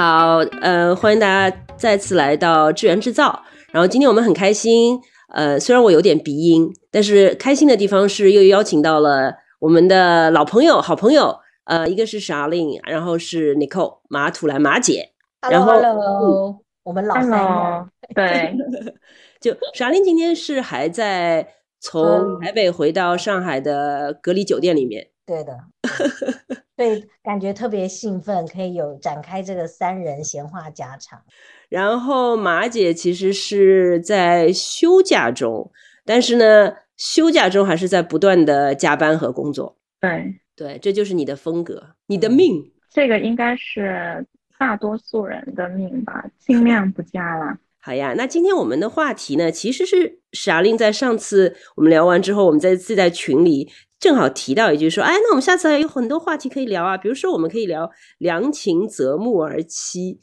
好，呃，欢迎大家再次来到智源制造。然后今天我们很开心，呃，虽然我有点鼻音，但是开心的地方是又邀请到了我们的老朋友、好朋友，呃，一个是 Charlene，然后是 Nicole 马土兰马姐。然后 Hello，我们老三人。对，就 Charlene 今天是还在从台北回到上海的隔离酒店里面。对的。对，感觉特别兴奋，可以有展开这个三人闲话家常。然后马姐其实是在休假中，但是呢，休假中还是在不断的加班和工作。对对，这就是你的风格，你的命。这个应该是大多数人的命吧，尽量不加了。好呀，那今天我们的话题呢，其实是傻令在上次我们聊完之后，我们在自在群里。正好提到一句说，哎，那我们下次还有很多话题可以聊啊，比如说我们可以聊良禽择木而栖。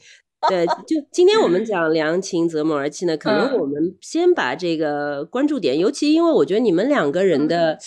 对，就今天我们讲 良禽择木而栖呢，可能我们先把这个关注点，尤其因为我觉得你们两个人的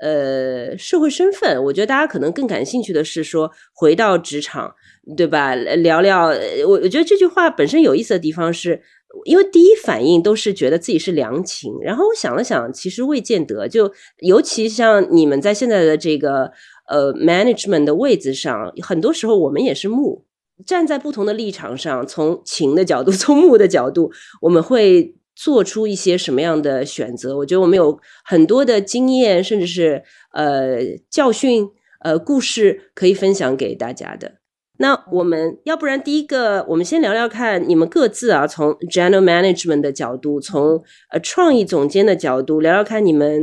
呃社会身份，我觉得大家可能更感兴趣的是说回到职场，对吧？聊聊我我觉得这句话本身有意思的地方是。因为第一反应都是觉得自己是良禽，然后我想了想，其实未见得。就尤其像你们在现在的这个呃 management 的位置上，很多时候我们也是木，站在不同的立场上，从禽的角度，从木的角度，我们会做出一些什么样的选择？我觉得我们有很多的经验，甚至是呃教训、呃故事可以分享给大家的。那我们要不然第一个，我们先聊聊看你们各自啊，从 general management 的角度，从呃创意总监的角度聊聊看你们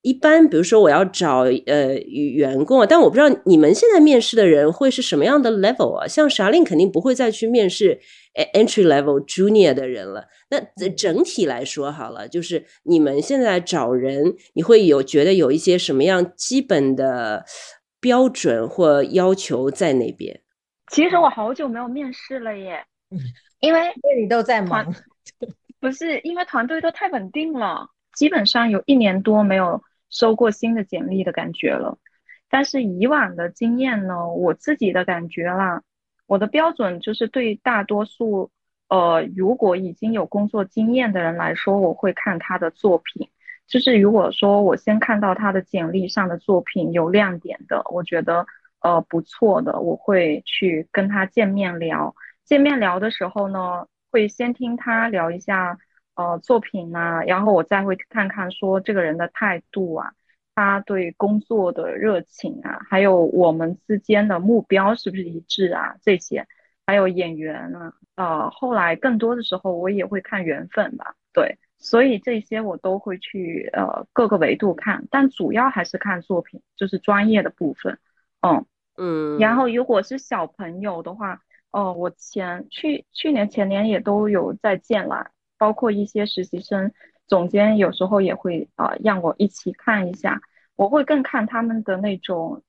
一般，比如说我要找呃员工啊，但我不知道你们现在面试的人会是什么样的 level 啊？像 Charlene 肯定不会再去面试 entry level junior 的人了。那整体来说好了，就是你们现在找人，你会有觉得有一些什么样基本的标准或要求在那边？其实我好久没有面试了耶，因为你都在忙，不是因为团队都太稳定了，基本上有一年多没有收过新的简历的感觉了。但是以往的经验呢，我自己的感觉啦，我的标准就是对大多数呃如果已经有工作经验的人来说，我会看他的作品，就是如果说我先看到他的简历上的作品有亮点的，我觉得。呃，不错的，我会去跟他见面聊。见面聊的时候呢，会先听他聊一下呃作品啊，然后我再会看看说这个人的态度啊，他对工作的热情啊，还有我们之间的目标是不是一致啊，这些，还有演员啊，呃，后来更多的时候我也会看缘分吧，对，所以这些我都会去呃各个维度看，但主要还是看作品，就是专业的部分，嗯。嗯，然后如果是小朋友的话，哦，我前去去年前年也都有在见啦，包括一些实习生，总监有时候也会啊让我一起看一下，我会更看他们的那种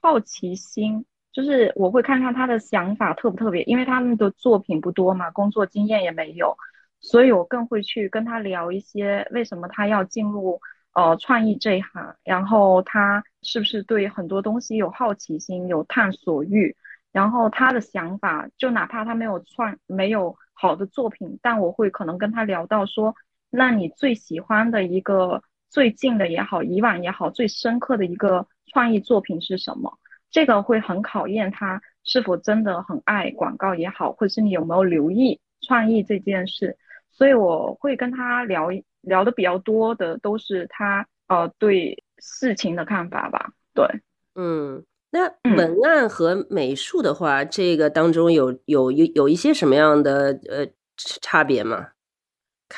好奇心，就是我会看看他的想法特不特别，因为他们的作品不多嘛，工作经验也没有，所以我更会去跟他聊一些为什么他要进入。呃，创意这一行，然后他是不是对很多东西有好奇心、有探索欲？然后他的想法，就哪怕他没有创、没有好的作品，但我会可能跟他聊到说，那你最喜欢的一个最近的也好，以往也好，最深刻的一个创意作品是什么？这个会很考验他是否真的很爱广告也好，或者是你有没有留意创意这件事。所以我会跟他聊聊的比较多的都是他呃对事情的看法吧。对，嗯，那文案和美术的话，这个当中有有有有一些什么样的呃差别吗？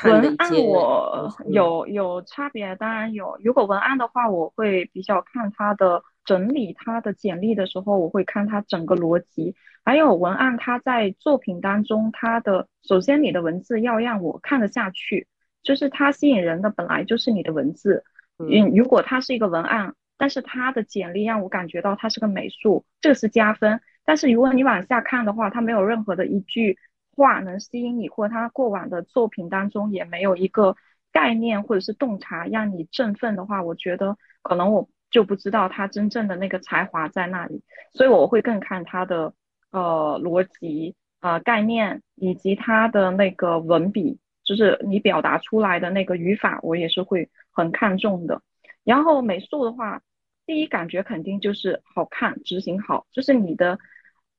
文案我有有差别，当然有。如果文案的话，我会比较看他的。整理他的简历的时候，我会看他整个逻辑，还有文案。他在作品当中，他的首先你的文字要让我看得下去，就是它吸引人的本来就是你的文字。嗯，如果它是一个文案，但是它的简历让我感觉到它是个美术，这是加分。但是如果你往下看的话，它没有任何的一句话能吸引你，或者他过往的作品当中也没有一个概念或者是洞察让你振奋的话，我觉得可能我。就不知道他真正的那个才华在那里，所以我会更看他的呃逻辑，呃概念以及他的那个文笔，就是你表达出来的那个语法，我也是会很看重的。然后美术的话，第一感觉肯定就是好看，执行好，就是你的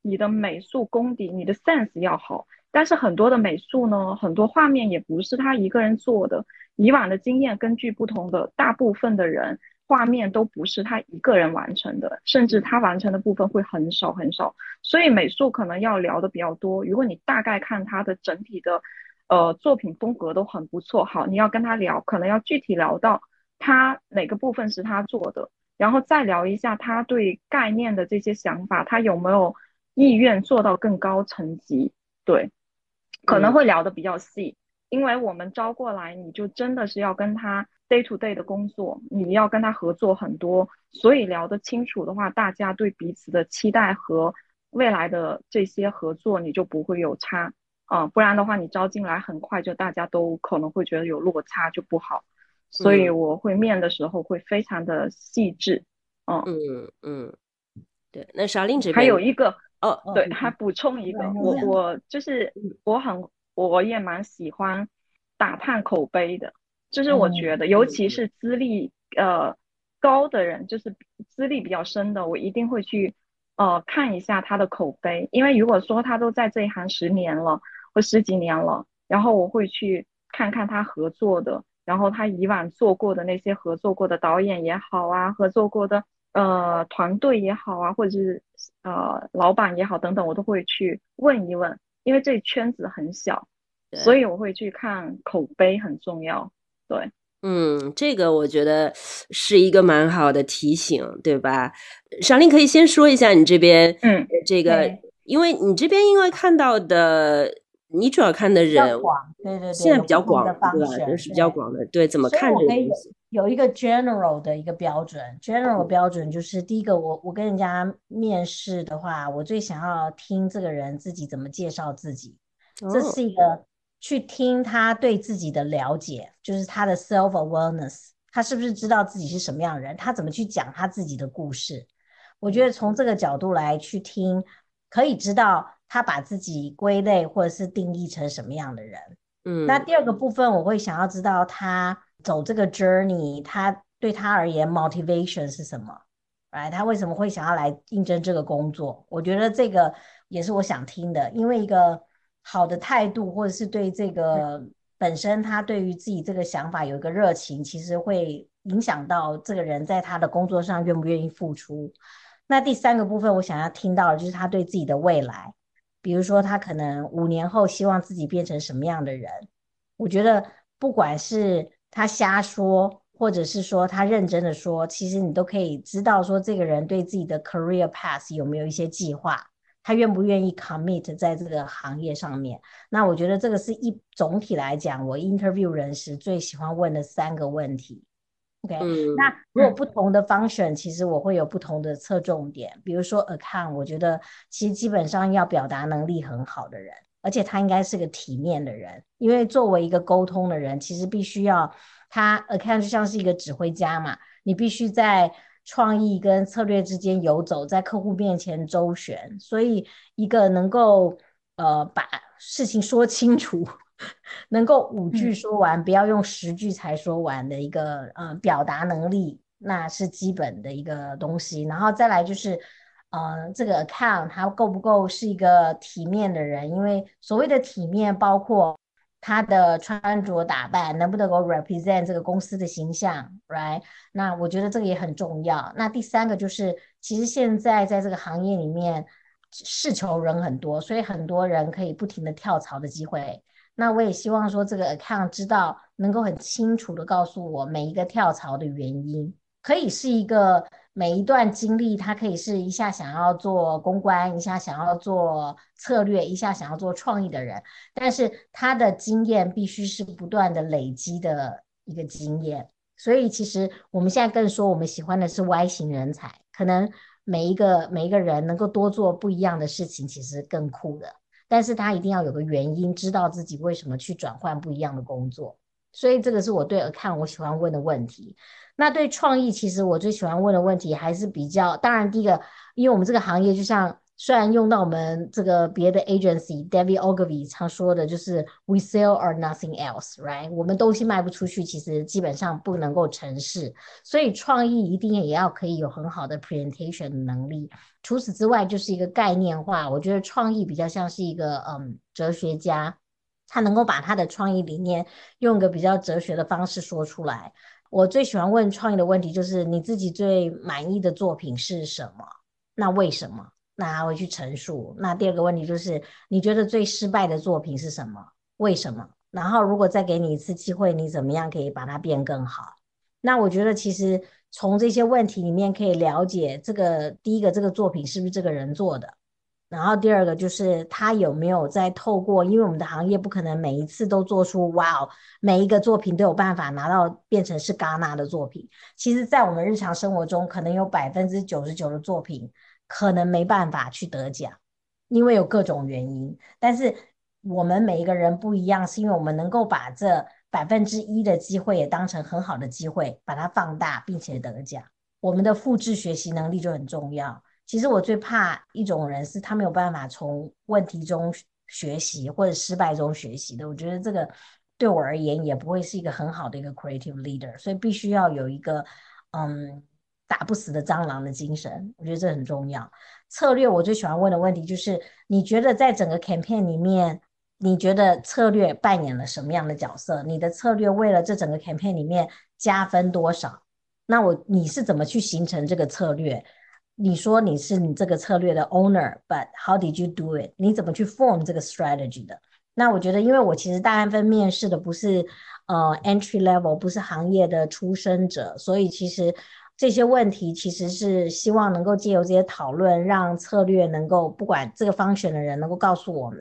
你的美术功底，你的 sense 要好。但是很多的美术呢，很多画面也不是他一个人做的。以往的经验，根据不同的大部分的人，画面都不是他一个人完成的，甚至他完成的部分会很少很少。所以美术可能要聊的比较多。如果你大概看他的整体的，呃，作品风格都很不错，好，你要跟他聊，可能要具体聊到他哪个部分是他做的，然后再聊一下他对概念的这些想法，他有没有意愿做到更高层级？对。可能会聊的比较细，因为我们招过来，你就真的是要跟他 day to day 的工作，你要跟他合作很多，所以聊得清楚的话，大家对彼此的期待和未来的这些合作，你就不会有差啊，不然的话，你招进来很快就大家都可能会觉得有落差，就不好。所以我会面的时候会非常的细致，嗯嗯嗯，对。那沙令这边还有一个。哦，对，还补充一个，我我就是我很我也蛮喜欢打探口碑的，就是我觉得，尤其是资历呃高的人，就是资历比较深的，我一定会去呃看一下他的口碑，因为如果说他都在这一行十年了或十几年了，然后我会去看看他合作的，然后他以往做过的那些合作过的导演也好啊，合作过的。呃，团队也好啊，或者是呃，老板也好，等等，我都会去问一问，因为这圈子很小，所以我会去看口碑很重要。对，嗯，这个我觉得是一个蛮好的提醒，对吧？小林可以先说一下你这边，嗯，这个，因为你这边因为看到的。你主要看的人，对对对，现在比较广，对吧？人是比较广的，对，怎么看这个东西？有一个 general 的一个标准，general 标准就是第一个，我我跟人家面试的话，我最想要听这个人自己怎么介绍自己，这是一个去听他对自己的了解，就是他的 self awareness，他是不是知道自己是什么样的人，他怎么去讲他自己的故事？我觉得从这个角度来去听，可以知道。他把自己归类或者是定义成什么样的人？嗯，那第二个部分我会想要知道他走这个 journey，他对他而言 motivation 是什么？哎，他为什么会想要来应征这个工作？我觉得这个也是我想听的，因为一个好的态度或者是对这个本身他对于自己这个想法有一个热情，其实会影响到这个人在他的工作上愿不愿意付出。那第三个部分我想要听到的就是他对自己的未来。比如说，他可能五年后希望自己变成什么样的人？我觉得，不管是他瞎说，或者是说他认真的说，其实你都可以知道，说这个人对自己的 career path 有没有一些计划，他愿不愿意 commit 在这个行业上面。那我觉得这个是一总体来讲，我 interview 人时最喜欢问的三个问题。OK，那如果不同的 function，其实我会有不同的侧重点。比如说 account，我觉得其实基本上要表达能力很好的人，而且他应该是个体面的人，因为作为一个沟通的人，其实必须要他 account 就像是一个指挥家嘛，你必须在创意跟策略之间游走，在客户面前周旋，所以一个能够呃把事情说清楚。能够五句说完，不要用十句才说完的一个呃表达能力，那是基本的一个东西。然后再来就是，呃，这个 account 他够不够是一个体面的人？因为所谓的体面，包括他的穿着打扮能不能够 represent 这个公司的形象，right？那我觉得这个也很重要。那第三个就是，其实现在在这个行业里面，是求人很多，所以很多人可以不停的跳槽的机会。那我也希望说，这个 account 知道能够很清楚的告诉我每一个跳槽的原因，可以是一个每一段经历，他可以是一下想要做公关，一下想要做策略，一下想要做创意的人，但是他的经验必须是不断的累积的一个经验。所以其实我们现在更说，我们喜欢的是 Y 型人才，可能每一个每一个人能够多做不一样的事情，其实更酷的。但是他一定要有个原因，知道自己为什么去转换不一样的工作，所以这个是我对看我喜欢问的问题。那对创意，其实我最喜欢问的问题还是比较，当然第一个，因为我们这个行业就像虽然用到我们这个别的 agency，David Ogilvy 常说的就是 "We sell or nothing else"，right？我们东西卖不出去，其实基本上不能够成事。所以创意一定也要可以有很好的 presentation 的能力。除此之外，就是一个概念化。我觉得创意比较像是一个嗯哲学家，他能够把他的创意理念用个比较哲学的方式说出来。我最喜欢问创意的问题就是：你自己最满意的作品是什么？那为什么？那他会去陈述。那第二个问题就是，你觉得最失败的作品是什么？为什么？然后如果再给你一次机会，你怎么样可以把它变更好？那我觉得其实从这些问题里面可以了解，这个第一个这个作品是不是这个人做的？然后第二个就是他有没有在透过，因为我们的行业不可能每一次都做出哇哦，每一个作品都有办法拿到变成是戛纳的作品。其实，在我们日常生活中，可能有百分之九十九的作品。可能没办法去得奖，因为有各种原因。但是我们每一个人不一样，是因为我们能够把这百分之一的机会也当成很好的机会，把它放大，并且得奖。我们的复制学习能力就很重要。其实我最怕一种人是他没有办法从问题中学习或者失败中学习的。我觉得这个对我而言也不会是一个很好的一个 creative leader。所以必须要有一个嗯。打不死的蟑螂的精神，我觉得这很重要。策略我最喜欢问的问题就是：你觉得在整个 campaign 里面，你觉得策略扮演了什么样的角色？你的策略为了这整个 campaign 里面加分多少？那我你是怎么去形成这个策略？你说你是你这个策略的 owner，but how did you do it？你怎么去 form 这个 strategy 的？那我觉得，因为我其实大安分面试的不是呃 entry level，不是行业的出身者，所以其实。这些问题其实是希望能够借由这些讨论，让策略能够不管这个方选的人能够告诉我们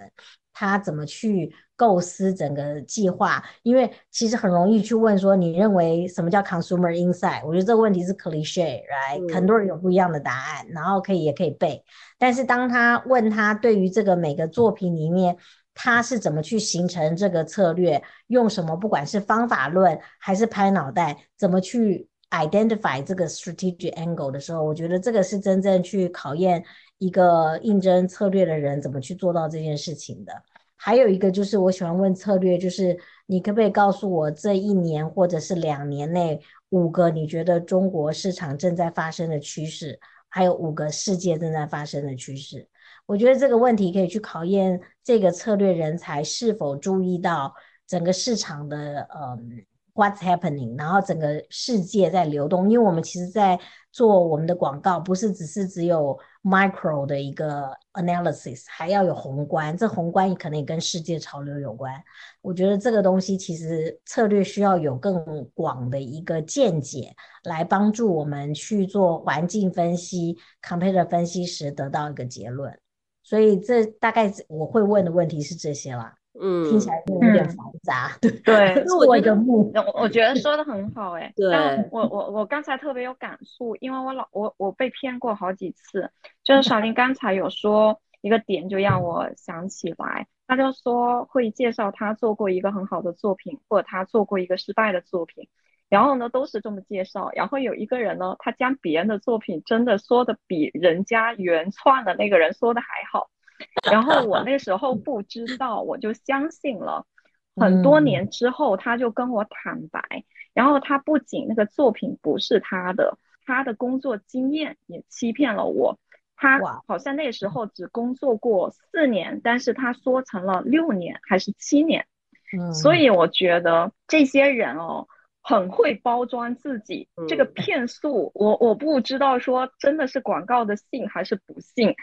他怎么去构思整个计划。因为其实很容易去问说，你认为什么叫 consumer insight？我觉得这个问题是 cliche，right？很多人有不一样的答案，然后可以也可以背。但是当他问他对于这个每个作品里面，他是怎么去形成这个策略，用什么不管是方法论还是拍脑袋，怎么去？identify 这个 strategic angle 的时候，我觉得这个是真正去考验一个应征策略的人怎么去做到这件事情的。还有一个就是我喜欢问策略，就是你可不可以告诉我这一年或者是两年内五个你觉得中国市场正在发生的趋势，还有五个世界正在发生的趋势。我觉得这个问题可以去考验这个策略人才是否注意到整个市场的嗯。What's happening？然后整个世界在流动，因为我们其实，在做我们的广告，不是只是只有 micro 的一个 analysis，还要有宏观。这宏观可能也跟世界潮流有关。我觉得这个东西其实策略需要有更广的一个见解，来帮助我们去做环境分析、competitor 分析时得到一个结论。所以这大概我会问的问题是这些啦。嗯，听起来有点复杂，对对。做一个目，我我觉得说的很好，哎，对。我我我刚才特别有感触，因为我老我我被骗过好几次。就是小林刚才有说一个点，就让我想起来，他就说会介绍他做过一个很好的作品，或者他做过一个失败的作品，然后呢都是这么介绍。然后有一个人呢，他将别人的作品真的说的比人家原创的那个人说的还好。然后我那时候不知道，我就相信了。很多年之后，他就跟我坦白，然后他不仅那个作品不是他的，他的工作经验也欺骗了我。他好像那时候只工作过四年，但是他说成了六年还是七年。嗯，所以我觉得这些人哦，很会包装自己。这个骗术，我我不知道说真的是广告的信还是不信。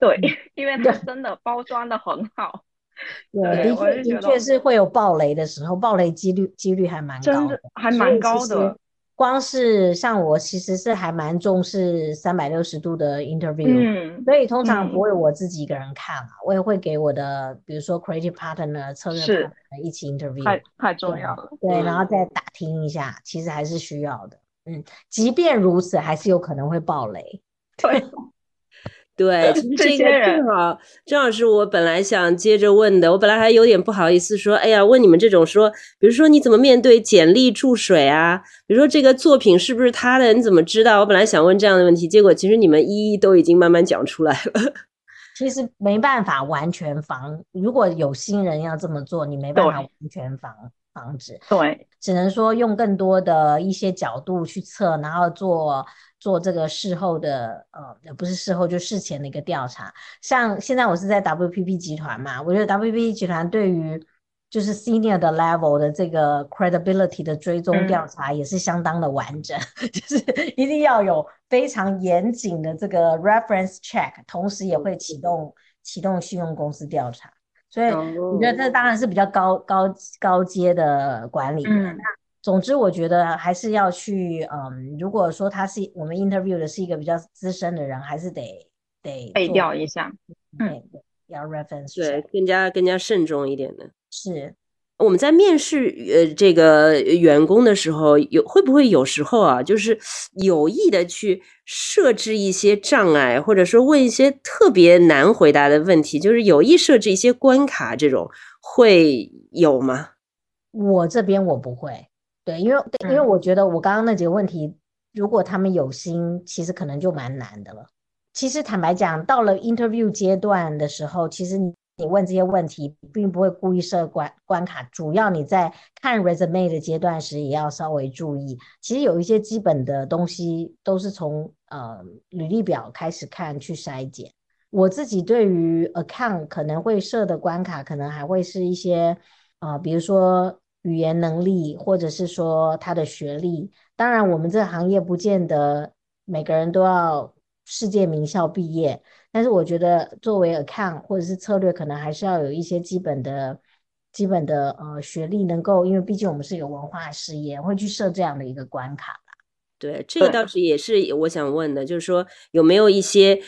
对，因为它真的包装的很好。对，的确的确是会有爆雷的时候，爆雷几率几率还蛮高的，还蛮高的。光是像我其实是还蛮重视三百六十度的 interview，嗯，所以通常不会我自己一个人看啊，我也会给我的比如说 creative partner 策略 partner 一起 interview，太太重要了。对，然后再打听一下，其实还是需要的。嗯，即便如此，还是有可能会爆雷。对。对，其实这个正好正好是我本来想接着问的。我本来还有点不好意思说，哎呀，问你们这种说，比如说你怎么面对简历注水啊？比如说这个作品是不是他的？你怎么知道？我本来想问这样的问题，结果其实你们一一都已经慢慢讲出来了。其实没办法完全防。如果有新人要这么做，你没办法完全防防止。对，只能说用更多的一些角度去测，然后做做这个事后的呃，不是事后就事前的一个调查。像现在我是在 WPP 集团嘛，我觉得 WPP 集团对于就是 senior 的 level 的这个 credibility 的追踪调查也是相当的完整，就是一定要有非常严谨的这个 reference check，同时也会启动启动信用公司调查。所以我觉得这当然是比较高高高阶的管理。那总之，我觉得还是要去，嗯，如果说他是我们 interview 的是一个比较资深的人，还是得得背调一下，嗯，要 reference，对，更加更加慎重一点的。是我们在面试呃这个员工的时候，有会不会有时候啊，就是有意的去设置一些障碍，或者说问一些特别难回答的问题，就是有意设置一些关卡，这种会有吗？我这边我不会，对，因为因为我觉得我刚刚那几个问题，如果他们有心，其实可能就蛮难的了。其实坦白讲，到了 interview 阶段的时候，其实你。你问这些问题，并不会故意设关关卡，主要你在看 resume 的阶段时，也要稍微注意。其实有一些基本的东西，都是从呃履历表开始看去筛检。我自己对于 account 可能会设的关卡，可能还会是一些啊，比如说语言能力，或者是说他的学历。当然，我们这个行业不见得每个人都要世界名校毕业。但是我觉得，作为 account 或者是策略，可能还是要有一些基本的、基本的呃学历，能够，因为毕竟我们是有文化事业，会去设这样的一个关卡对，这个倒是也是我想问的，就是说有没有一些。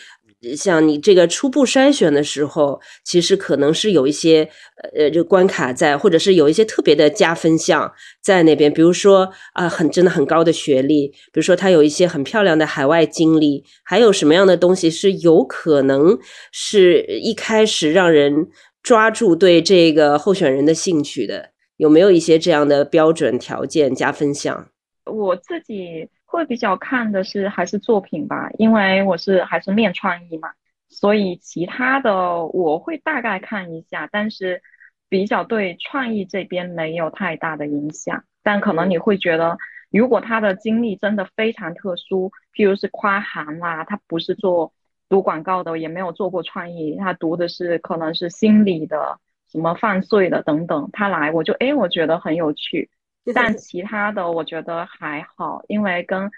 像你这个初步筛选的时候，其实可能是有一些呃，就关卡在，或者是有一些特别的加分项在那边。比如说啊，很真的很高的学历，比如说他有一些很漂亮的海外经历，还有什么样的东西是有可能是一开始让人抓住对这个候选人的兴趣的？有没有一些这样的标准条件加分项？我自己。会比较看的是还是作品吧，因为我是还是面创意嘛，所以其他的我会大概看一下，但是比较对创意这边没有太大的影响。但可能你会觉得，如果他的经历真的非常特殊，譬如是跨行啦，他不是做读广告的，也没有做过创意，他读的是可能是心理的，什么犯罪的等等，他来我就哎，我觉得很有趣。但其他的我觉得还好，因为跟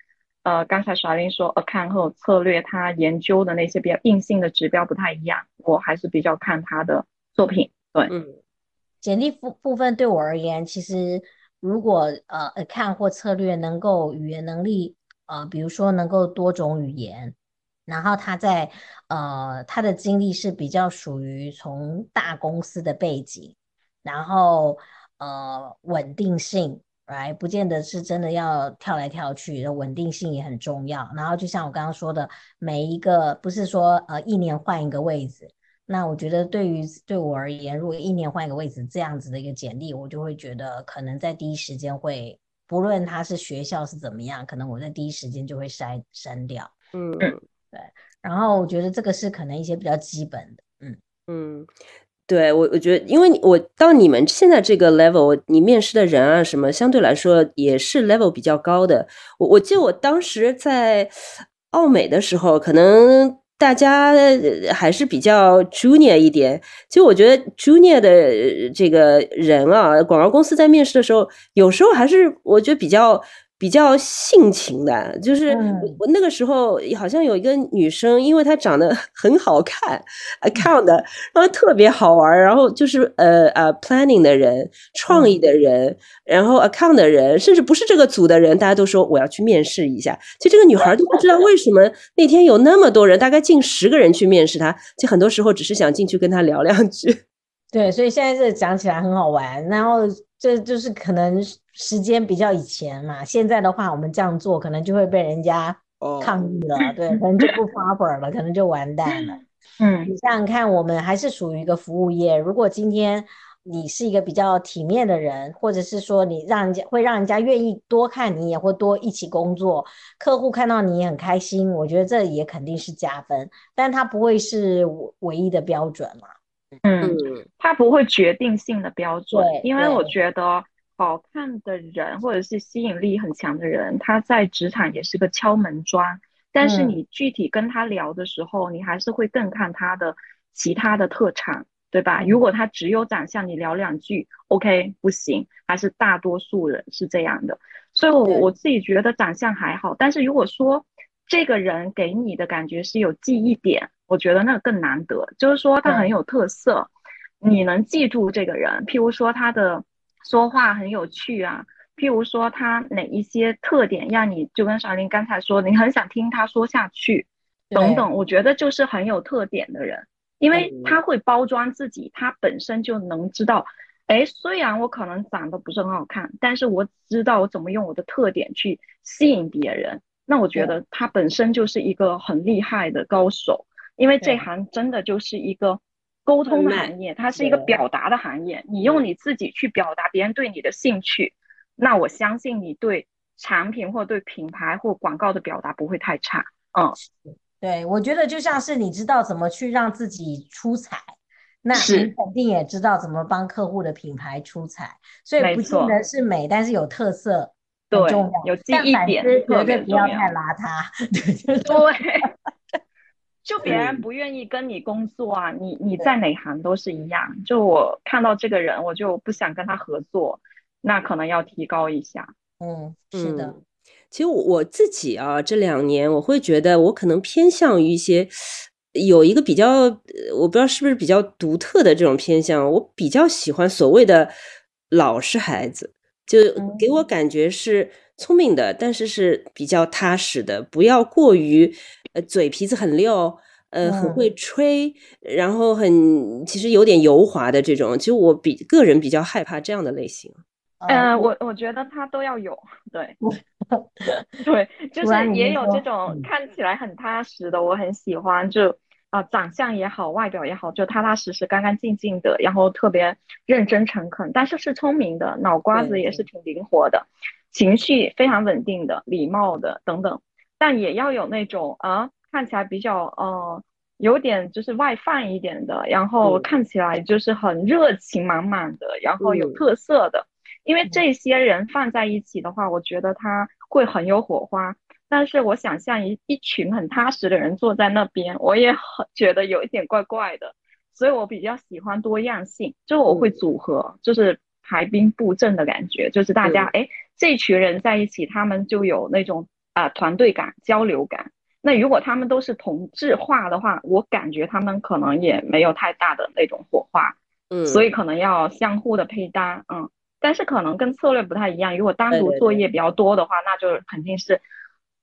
呃刚才耍林说 account 和策略，他研究的那些比较硬性的指标不太一样，我还是比较看他的作品。对，嗯，简历部部分对我而言，其实如果呃 account 或策略能够语言能力，呃，比如说能够多种语言，然后他在呃他的经历是比较属于从大公司的背景，然后。呃，稳定性，right，不见得是真的要跳来跳去的，稳定性也很重要。然后就像我刚刚说的，每一个不是说呃一年换一个位置。那我觉得对于对我而言，如果一年换一个位置这样子的一个简历，我就会觉得可能在第一时间会，不论他是学校是怎么样，可能我在第一时间就会筛删掉。嗯，对。然后我觉得这个是可能一些比较基本的，嗯嗯。对我，我觉得，因为我到你们现在这个 level，你面试的人啊，什么相对来说也是 level 比较高的。我我记得我当时在奥美的时候，可能大家还是比较 junior 一点。其实我觉得 junior 的这个人啊，广告公司在面试的时候，有时候还是我觉得比较。比较性情的，就是我那个时候好像有一个女生，因为她长得 很好看，account 的，然后特别好玩，然后就是呃呃 planning 的人、创意的人，然后 account 的人，甚至不是这个组的人，大家都说我要去面试一下。其实这个女孩都不知道为什么那天有那么多人，大概近十个人去面试她，就很多时候只是想进去跟她聊两句。对，所以现在这讲起来很好玩，然后这就是可能。时间比较以前嘛，现在的话，我们这样做可能就会被人家抗议了，对，可能就不发本了，可能就完蛋了。嗯，你想想看，我们还是属于一个服务业，如果今天你是一个比较体面的人，或者是说你让人家会让人家愿意多看你也会多一起工作，客户看到你也很开心，我觉得这也肯定是加分，但它不会是唯一的标准嘛。嗯，它不会决定性的标准，因为我觉得好看的人或者是吸引力很强的人，他在职场也是个敲门砖。但是嗯你具体跟他聊的时候，你还是会更看他的其他的特长，对吧？嗯如果他只有长相，你聊两句，OK，不行，还是大多数人是这样的。所以我，对我自己觉得长相还好，但是如果说这个人给你的感觉是有记忆点，我觉得那更难得，就是说他很有特色，你能记住这个人，譬如说他的说话很有趣啊，譬如说他哪一些特点让你就跟小林刚才说，你很想听他说下去，等等，我觉得就是很有特点的人，因为嗯他会包装自己，他本身就能知道，哎，虽然我可能长得不是很好看，但是我知道我怎么用我的特点去吸引别人，那我觉得他本身就是一个很厉害的高手，因为这行真的就是一个沟通的行业，它是一个表达的行业，你用你自己去表达别人对你的兴趣，那我相信你对产品或对品牌或广告的表达不会太差，嗯。对，我觉得就像是你知道怎么去让自己出彩，那你肯定也知道怎么帮客户的品牌出彩，所以不见错得是美，但是有特色很对重要。有记忆点绝对不要太邋遢，对，就别人嗯不愿意跟你工作啊，你你在哪行都是一样。就我看到这个人，我就不想跟他合作，那可能要提高一下。嗯，是的嗯，其实我我自己啊，这两年我会觉得我可能偏向于一些有一个比较，呃我不知道是不是比较独特的这种偏向，我比较喜欢所谓的老实孩子，就给我嗯感觉是聪明的，但是是比较踏实的，不要过于呃嘴皮子很溜。呃，很嗯会吹，然后很其实有点油滑的这种，其实我比个人比较害怕这样的类型。嗯，呃，我我觉得他都要有，对，对，就是也有这种嗯看起来很踏实的，我很喜欢，就啊、长相也好，外表也好，就踏踏实实、干干净净的，然后特别认真诚恳，但是是聪明的，脑瓜子也是挺灵活的，情绪非常稳定的，礼貌的等等，但也要有那种啊、看起来比较呃有点就是外放一点的，然后嗯看起来就是很热情满满的，然后有嗯特色的。因为这些人放在一起的话，我觉得他会很有火花。但是我想象一一群很踏实的人坐在那边，我也很觉得有一点怪怪的。所以我比较喜欢多样性，就我会嗯组合，就是排兵布阵的感觉，就是大家嗯哎这群人在一起，他们就有那种啊、团队感、交流感。那如果他们都是同质化的话，我感觉他们可能也没有太大的那种火花。嗯，所以可能要相互的配搭，嗯，但是可能跟策略不太一样。如果单独作业比较多的话，那就肯定是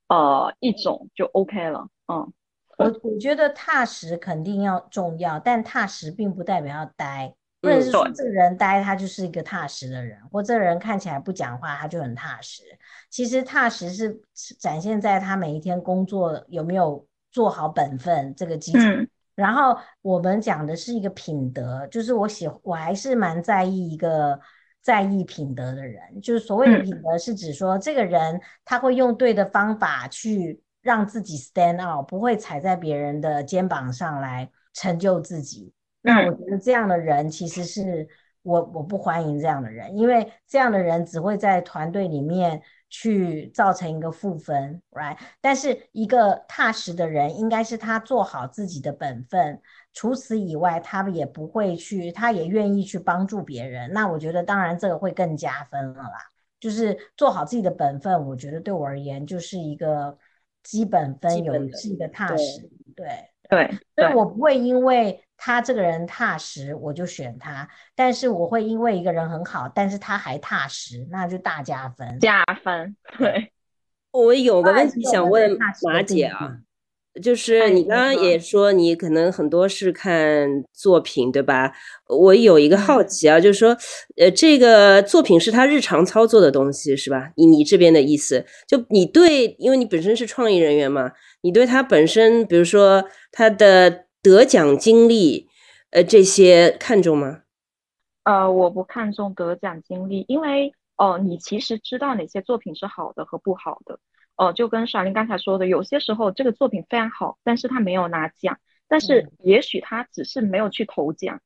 呃一种就 OK 了，嗯，我我觉得踏实肯定要重要，但踏实并不代表要呆，不能是说这个人呆他就是一个踏实的人，或这个人看起来不讲话他就很踏实。其实踏实是是展现在他每一天工作有没有做好本分这个基础。嗯然后我们讲的是一个品德，就是我喜我还是蛮在意一个在意品德的人，就是所谓的嗯品德是指说这个人他会用对的方法去让自己 stand out，不会踩在别人的肩膀上来成就自己。那我嗯觉得这样的人其实是我我不欢迎这样的人，因为这样的人只会在团队里面去造成一个负分，right？但是一个踏实的人，应该是他做好自己的本分，除此以外，他也不会去，他也愿意去帮助别人。那我觉得，当然这个会更加分了啦。就是做好自己的本分，我觉得对我而言就是一个基本分，有是一个踏实，对对所以我不会因为他这个人踏实，我就选他，但是我会因为一个人很好，但是他还踏实，那就大加分。加分，对，我有个问题想问马姐啊，就是哎你刚刚也说你可能很多是看作品，对吧？我有一个好嗯奇啊，就是说，呃，这个作品是他日常操作的东西是吧？你你这边的意思，就你对，因为你本身是创意人员嘛，你对他本身，比如说他的得奖经历，呃，这些看重吗？呃，我不看重得奖经历，因为哦、呃你其实知道哪些作品是好的和不好的。哦、就跟小林刚才说的，有些时候这个作品非常好，但是他没有拿奖，但是嗯也许他只是没有去投奖，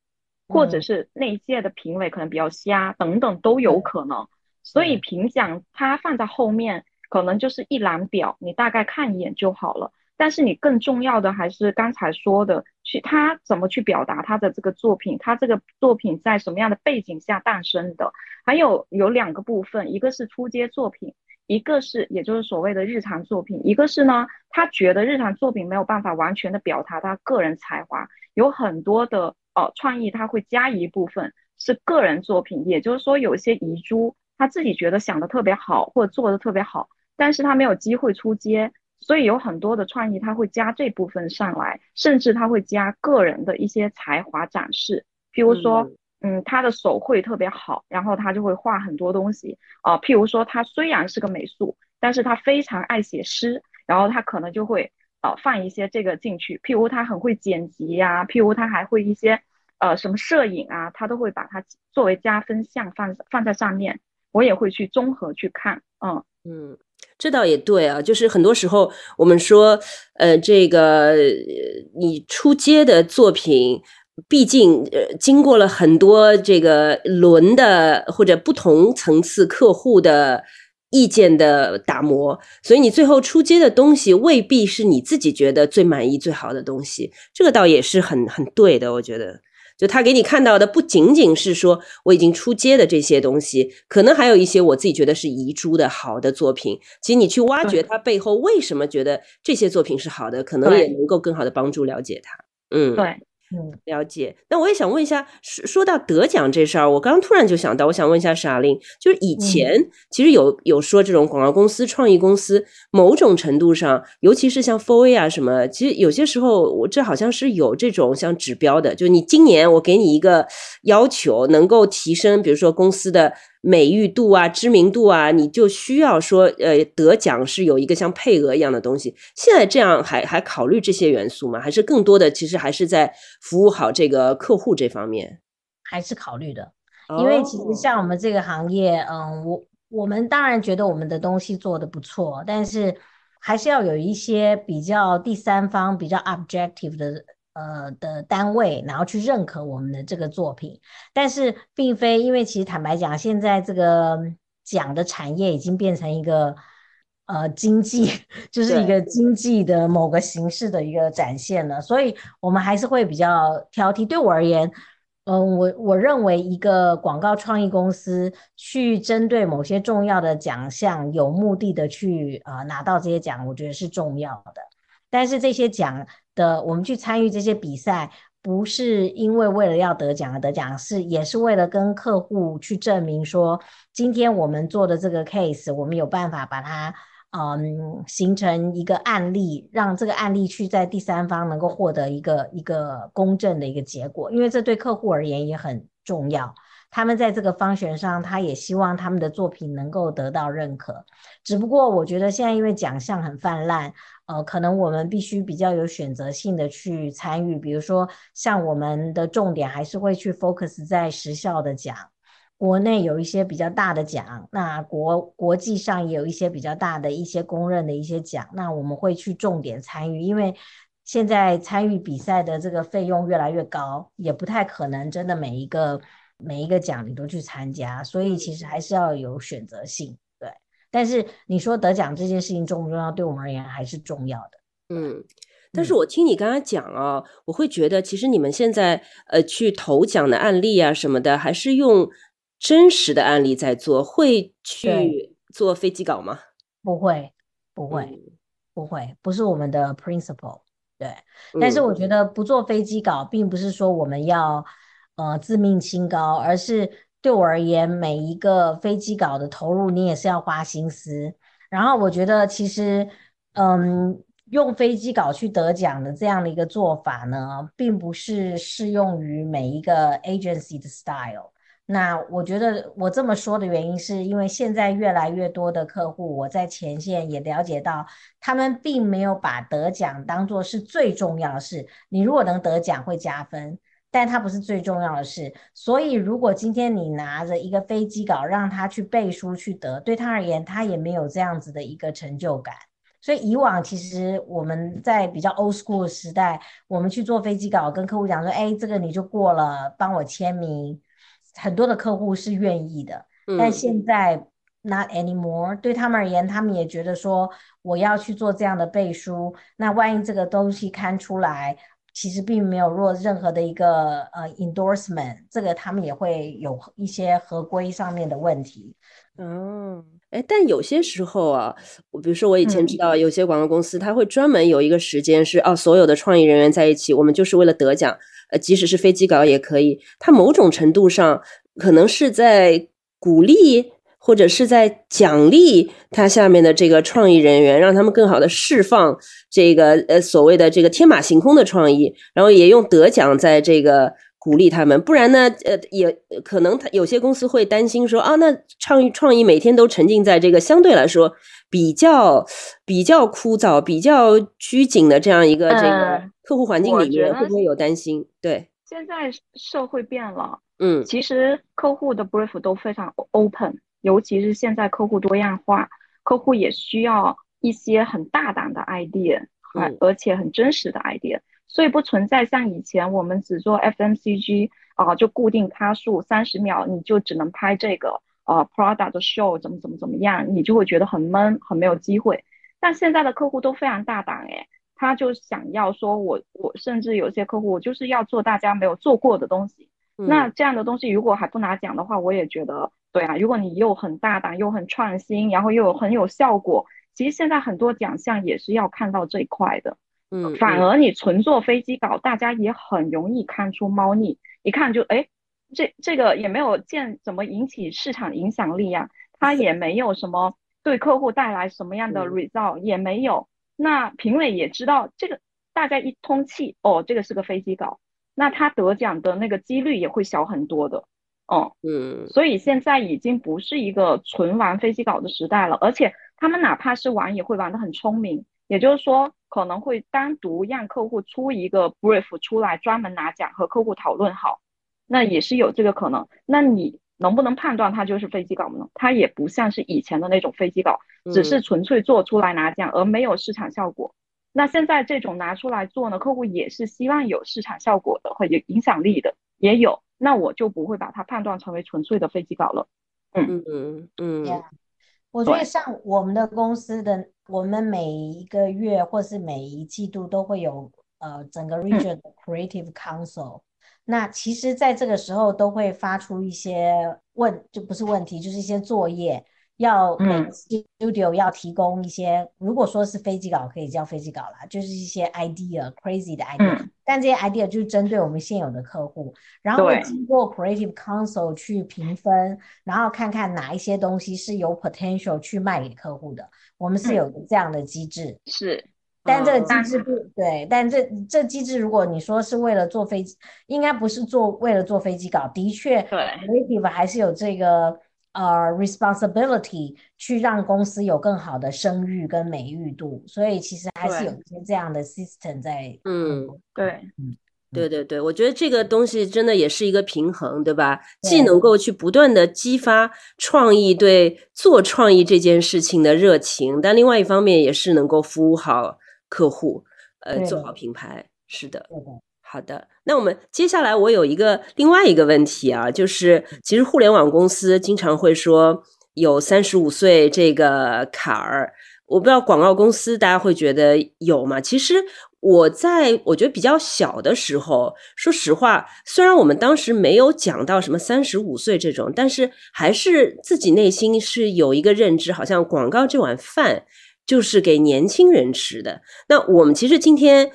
或者嗯是那一届的评委可能比较瞎，等等都有可能。所以评奖它放在后面，可能就是一览表，你大概看一眼就好了。但是你更重要的还是刚才说的，去他怎么去表达他的这个作品，他这个作品在什么样的背景下诞生的，还有有两个部分，一个是出街作品，一个是也就是所谓的日常作品，一个是呢，他觉得日常作品没有办法完全的表达他个人才华，有很多的呃创意，他会加一部分是个人作品，也就是说有一些遗珠，他自己觉得想的特别好或者做的特别好，但是他没有机会出街。所以有很多的创意，他会加这部分上来，甚至他会加个人的一些才华展示，譬如说，嗯，他的手绘特别好，然后他就会画很多东西。啊、譬如说，他虽然是个美术，但是他非常爱写诗，然后他可能就会呃放一些这个进去，譬如他很会剪辑呀、譬如他还会一些呃什么摄影啊，他都会把它作为加分项放放在上面，我也会去综合去看，嗯。嗯，这倒也对啊，就是很多时候我们说，呃，这个你出街的作品，毕竟呃经过了很多这个轮的或者不同层次客户的意见的打磨，所以你最后出街的东西未必是你自己觉得最满意、最好的东西，这个倒也是很很对的，我觉得。就他给你看到的不仅仅是说我已经出街的这些东西，可能还有一些我自己觉得是遗珠的好的作品。其实你去挖掘它背后为什么觉得这些作品是好的，可能也能够更好的帮助了解它。嗯，对，嗯了解。那我也想问一下，说说到得奖这事儿，我刚刚突然就想到，我想问一下傻令，就是以前其实有有说这种广告公司、创意公司，某种程度上，尤其是像 f o A 啊什么，其实有些时候我这好像是有这种像指标的，就你今年我给你一个要求，能够提升，比如说公司的。美誉度啊，知名度啊，你就需要说，呃，得奖是有一个像配额一样的东西。现在这样还还考虑这些元素吗？还是更多的其实还是在服务好这个客户这方面？还是考虑的，因为其实像我们这个行业，嗯，我我们当然觉得我们的东西做得不错，但是还是要有一些比较第三方、比较 objective 的呃的单位，然后去认可我们的这个作品。但是并非因为其实坦白讲，现在这个奖的产业已经变成一个呃经济，就是一个经济的某个形式的一个展现了，所以我们还是会比较挑剔。对我而言。嗯，我我认为一个广告创意公司去针对某些重要的奖项，有目的的去呃拿到这些奖，我觉得是重要的。但是这些奖的，我们去参与这些比赛，不是因为为了要得奖而得奖，是也是为了跟客户去证明说，今天我们做的这个 case，我们有办法把它。嗯，形成一个案例，让这个案例去在第三方能够获得一个一个公正的一个结果，因为这对客户而言也很重要。他们在这个方选上，他也希望他们的作品能够得到认可。只不过我觉得现在因为奖项很泛滥，呃，可能我们必须比较有选择性的去参与，比如说像我们的重点还是会去 focus 在时效的奖。国内有一些比较大的奖，那国国际上也有一些比较大的一些公认的一些奖，那我们会去重点参与，因为现在参与比赛的这个费用越来越高，也不太可能真的每一个每一个奖你都去参加，所以其实还是要有选择性，对。但是你说得奖这件事情重不重要？对我们而言还是重要的。嗯，但是我听你刚才讲啊，我会觉得其实你们现在呃去投奖的案例啊什么的，还是用真实的案例在做，会去对做飞机稿吗？不会，不会，嗯不会，不是我们的 principle。对，但是嗯我觉得不做飞机稿，并不是说我们要呃自命清高，而是对我而言，每一个飞机稿的投入，你也是要花心思。然后我觉得其实，嗯，用飞机稿去得奖的这样的一个做法呢，并不是适用于每一个 agency 的 style。那我觉得我这么说的原因，是因为现在越来越多的客户，我在前线也了解到，他们并没有把得奖当做是最重要的事。你如果能得奖会加分，但它不是最重要的事。所以，如果今天你拿着一个飞机稿让他去背书去得，对他而言，他也没有这样子的一个成就感。所以以往其实我们在比较 old school 时代，我们去做飞机稿，跟客户讲说：“哎，这个你就过了，帮我签名。”很多的客户是愿意的，但现在 not anymore。对他们而言，他们也觉得说我要去做这样的背书，那万一这个东西刊出来，其实并没有落任何的一个呃 endorsement，这个他们也会有一些合规上面的问题。嗯，哎，但有些时候啊，我比如说我以前知道有些广告公司，他会专门有一个时间是哦，所有的创意人员在一起，我们就是为了得奖。呃，即使是飞机稿也可以，它某种程度上可能是在鼓励或者是在奖励他下面的这个创意人员，让他们更好的释放这个呃所谓的这个天马行空的创意，然后也用得奖在这个鼓励他们。不然呢，呃，也可能他有些公司会担心说啊，那创意创意每天都沉浸在这个相对来说比较比较枯燥、比较拘谨的这样一个这个。客户环境里面会不会有担心？对，现在社会变了，嗯，其实客户的 brief 都非常 open，尤其是现在客户多样化，客户也需要一些很大胆的 idea，还而且很真实的 idea，所以不存在像以前我们只做 FMCG 啊，就固定卡数三十秒，你就只能拍这个啊 product show 怎么怎么怎么样，你就会觉得很闷，很没有机会。但现在的客户都非常大胆，哎。他就想要说，我我甚至有些客户，我就是要做大家没有做过的东西。那这样的东西如果还不拿奖的话，我也觉得对啊。如果你又很大胆，又很创新，然后又有很有效果，其实现在很多奖项也是要看到这一块的。嗯，反而你纯做飞机稿，大家也很容易看出猫腻，一看就哎，这这个也没有见怎么引起市场影响力呀，它也没有什么对客户带来什么样的 result，也没有。那评委也知道这个，大家一通气哦，这个是个飞机稿，那他得奖的那个几率也会小很多的，哦，嗯，所以现在已经不是一个纯玩飞机稿的时代了，而且他们哪怕是玩，也会玩得很聪明，也就是说可能会单独让客户出一个 brief 出来，专门拿奖和客户讨论好，那也是有这个可能。那你。能不能判断它就是飞机稿呢？它也不像是以前的那种飞机稿，只是纯粹做出来拿奖，而没有市场效果。那现在这种拿出来做呢，客户也是希望有市场效果的，或有影响力的，也有。那我就不会把它判断成为纯粹的飞机稿了。嗯嗯嗯嗯。我觉得像我们的公司的，我们每一个月或是每一季度都会有呃整个 region creative council。那其实，在这个时候都会发出一些问，就不是问题，就是一些作业，要每 studio 要提供一些。如果说是飞机稿，可以叫飞机稿啦，就是一些 idea，crazy 的 idea。但这些 idea 就是针对我们现有的客户，然后经过 creative council 去评分，然后看看哪一些东西是有 potential 去卖给客户的。我们是有这样的机制。是。但这个机制不对，但这这机制，如果你说是为了坐飞机，应该不是做为了坐飞机稿。的确，对，creative 还是有这个呃 responsibility 去让公司有更好的声誉跟美誉度，所以其实还是有一些这样的 system 在。嗯，对，嗯，对对对，我觉得这个东西真的也是一个平衡，对吧？既能够去不断的激发创意对做创意这件事情的热情，但另外一方面也是能够服务好。客户，呃，做好品牌是的，好的。那我们接下来，我有一个另外一个问题啊，就是其实互联网公司经常会说有三十五岁这个坎儿，我不知道广告公司大家会觉得有吗？其实我在我觉得比较小的时候，说实话，虽然我们当时没有讲到什么三十五岁这种，但是还是自己内心是有一个认知，好像广告这碗饭。就是给年轻人吃的。那我们其实今天，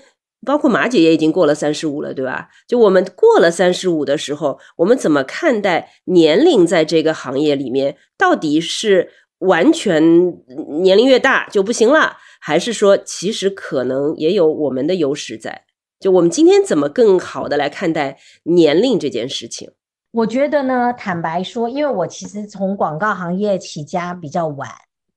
包括马姐也已经过了三十五了，对吧？就我们过了三十五的时候，我们怎么看待年龄在这个行业里面？到底是完全年龄越大就不行了，还是说其实可能也有我们的优势在？就我们今天怎么更好的来看待年龄这件事情？我觉得呢，坦白说，因为我其实从广告行业起家比较晚。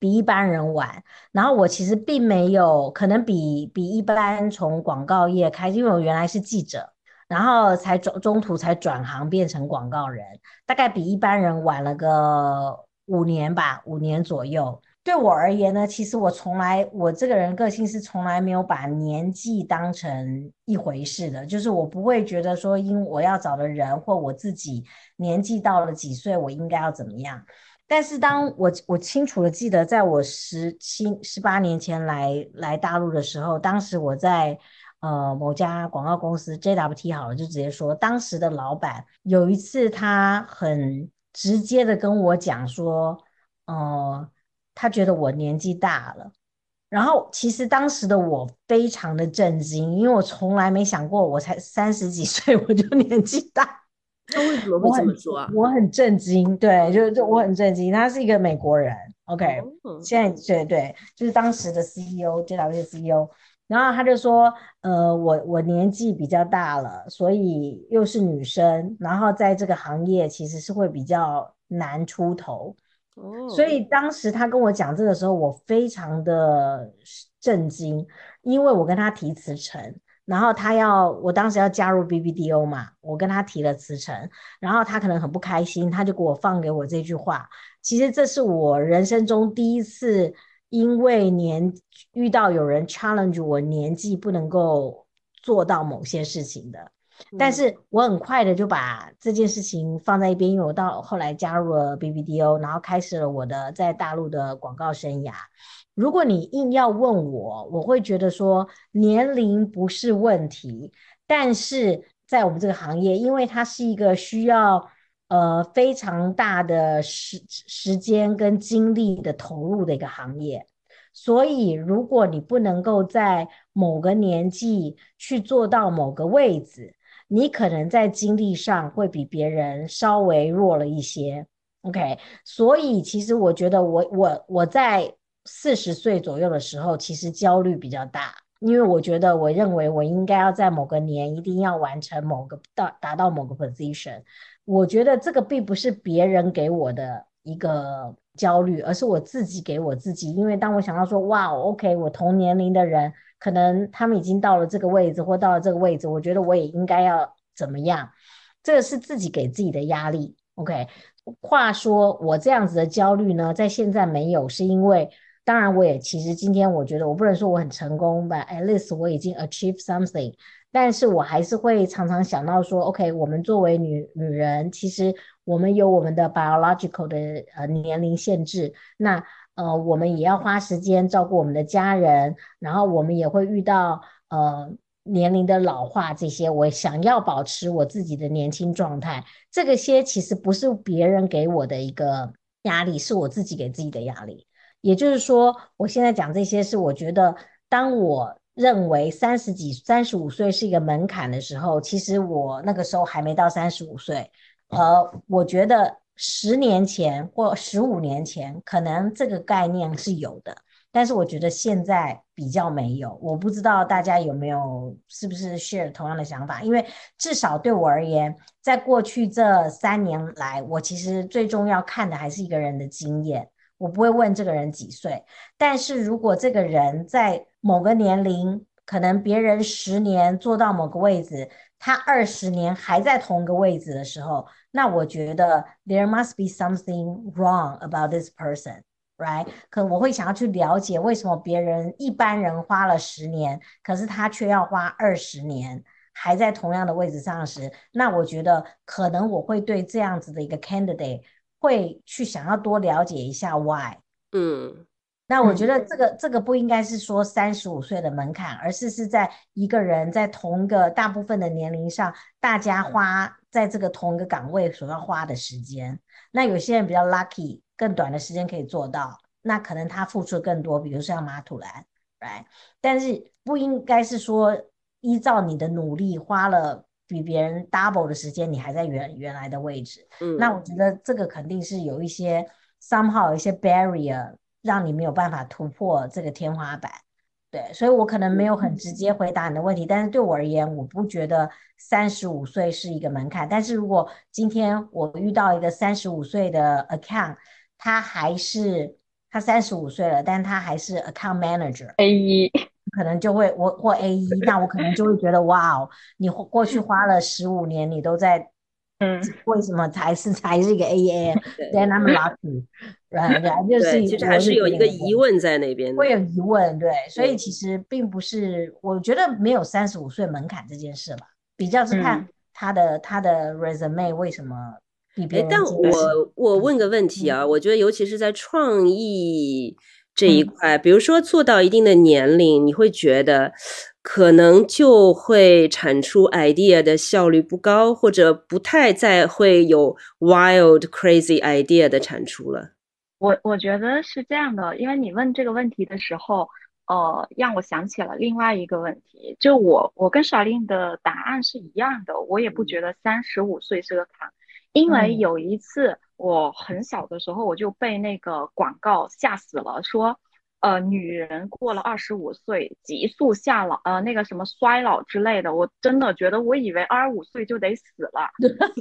比一般人晚，然后我其实并没有可能比比一般从广告业开，因为我原来是记者，然后才中中途才转行变成广告人，大概比一般人晚了个五年吧，五年左右。对我而言呢，其实我从来我这个人个性是从来没有把年纪当成一回事的，就是我不会觉得说，因我要找的人或我自己年纪到了几岁，我应该要怎么样。但是当我我清楚的记得，在我十七十八年前来来大陆的时候，当时我在呃某家广告公司 JWT 好了，就直接说，当时的老板有一次他很直接的跟我讲说，呃。他觉得我年纪大了，然后其实当时的我非常的震惊，因为我从来没想过我才三十几岁我就年纪大。他为什么会这么说啊？我很震惊，对，就是就我很震惊。他是一个美国人，OK，现在对对，就是当时的 CEO，JW CEO，然后他就说，呃，我我年纪比较大了，所以又是女生，然后在这个行业其实是会比较难出头。所以当时他跟我讲这个时候，我非常的震惊，因为我跟他提辞呈，然后他要我当时要加入 BBDO 嘛，我跟他提了辞呈，然后他可能很不开心，他就给我放给我这句话。其实这是我人生中第一次，因为年遇到有人 challenge 我年纪不能够做到某些事情的。但是我很快的就把这件事情放在一边，因为我到后来加入了 BBDO，然后开始了我的在大陆的广告生涯。如果你硬要问我，我会觉得说年龄不是问题，但是在我们这个行业，因为它是一个需要呃非常大的时时间跟精力的投入的一个行业。所以，如果你不能够在某个年纪去做到某个位置，你可能在精力上会比别人稍微弱了一些，OK？所以其实我觉得我我我在四十岁左右的时候，其实焦虑比较大，因为我觉得我认为我应该要在某个年一定要完成某个到达到某个 position。我觉得这个并不是别人给我的一个焦虑，而是我自己给我自己。因为当我想到说，哇，OK，我同年龄的人。可能他们已经到了这个位置，或到了这个位置，我觉得我也应该要怎么样？这个是自己给自己的压力。OK，话说我这样子的焦虑呢，在现在没有，是因为当然我也其实今天我觉得我不能说我很成功吧，at least 我已经 achieve something，但是我还是会常常想到说，OK，我们作为女女人，其实我们有我们的 biological 的呃年龄限制，那。呃，我们也要花时间照顾我们的家人，然后我们也会遇到呃年龄的老化这些。我想要保持我自己的年轻状态，这个些其实不是别人给我的一个压力，是我自己给自己的压力。也就是说，我现在讲这些是我觉得，当我认为三十几、三十五岁是一个门槛的时候，其实我那个时候还没到三十五岁。呃，我觉得。十年前或十五年前，可能这个概念是有的，但是我觉得现在比较没有。我不知道大家有没有是不是 share 同样的想法？因为至少对我而言，在过去这三年来，我其实最重要看的还是一个人的经验。我不会问这个人几岁，但是如果这个人在某个年龄，可能别人十年做到某个位置，他二十年还在同一个位置的时候。那我觉得 there must be something wrong about this person，right？可我会想要去了解为什么别人一般人花了十年，可是他却要花二十年还在同样的位置上时，那我觉得可能我会对这样子的一个 candidate 会去想要多了解一下 why。嗯。那我觉得这个这个不应该是说三十五岁的门槛，而是是在一个人在同一个大部分的年龄上，大家花在这个同一个岗位所要花的时间。那有些人比较 lucky，更短的时间可以做到，那可能他付出更多，比如像马土兰，right？但是不应该是说依照你的努力花了比别人 double 的时间，你还在原原来的位置。嗯，那我觉得这个肯定是有一些 somehow 有一些 barrier。让你没有办法突破这个天花板，对，所以我可能没有很直接回答你的问题，但是对我而言，我不觉得三十五岁是一个门槛。但是如果今天我遇到一个三十五岁的 account，他还是他三十五岁了，但他还是 account manager A 一可能就会我或 A 一，那我可能就会觉得哇哦，你过去花了十五年，你都在，嗯，为什么才是才是一个 A A？Then I'm lucky，right？就是其实还是有一个疑问在那边，会有疑问，对，所以其实并不是，我觉得没有三十五岁门槛这件事吧，比较是看他的他的 resume 为什么。哎，但我我问个问题啊，我觉得尤其是在创意这一块，比如说做到一定的年龄，你会觉得可能就会产出 idea 的效率不高，或者不太再会有 wild crazy idea 的产出了。我我觉得是这样的，因为你问这个问题的时候，呃，让我想起了另外一个问题，就我我跟小令的答案是一样的，我也不觉得三十五岁是个坎。因为有一次我很小的时候，我就被那个广告吓死了，说，呃，女人过了二十五岁急速下老，呃，那个什么衰老之类的，我真的觉得，我以为二十五岁就得死了，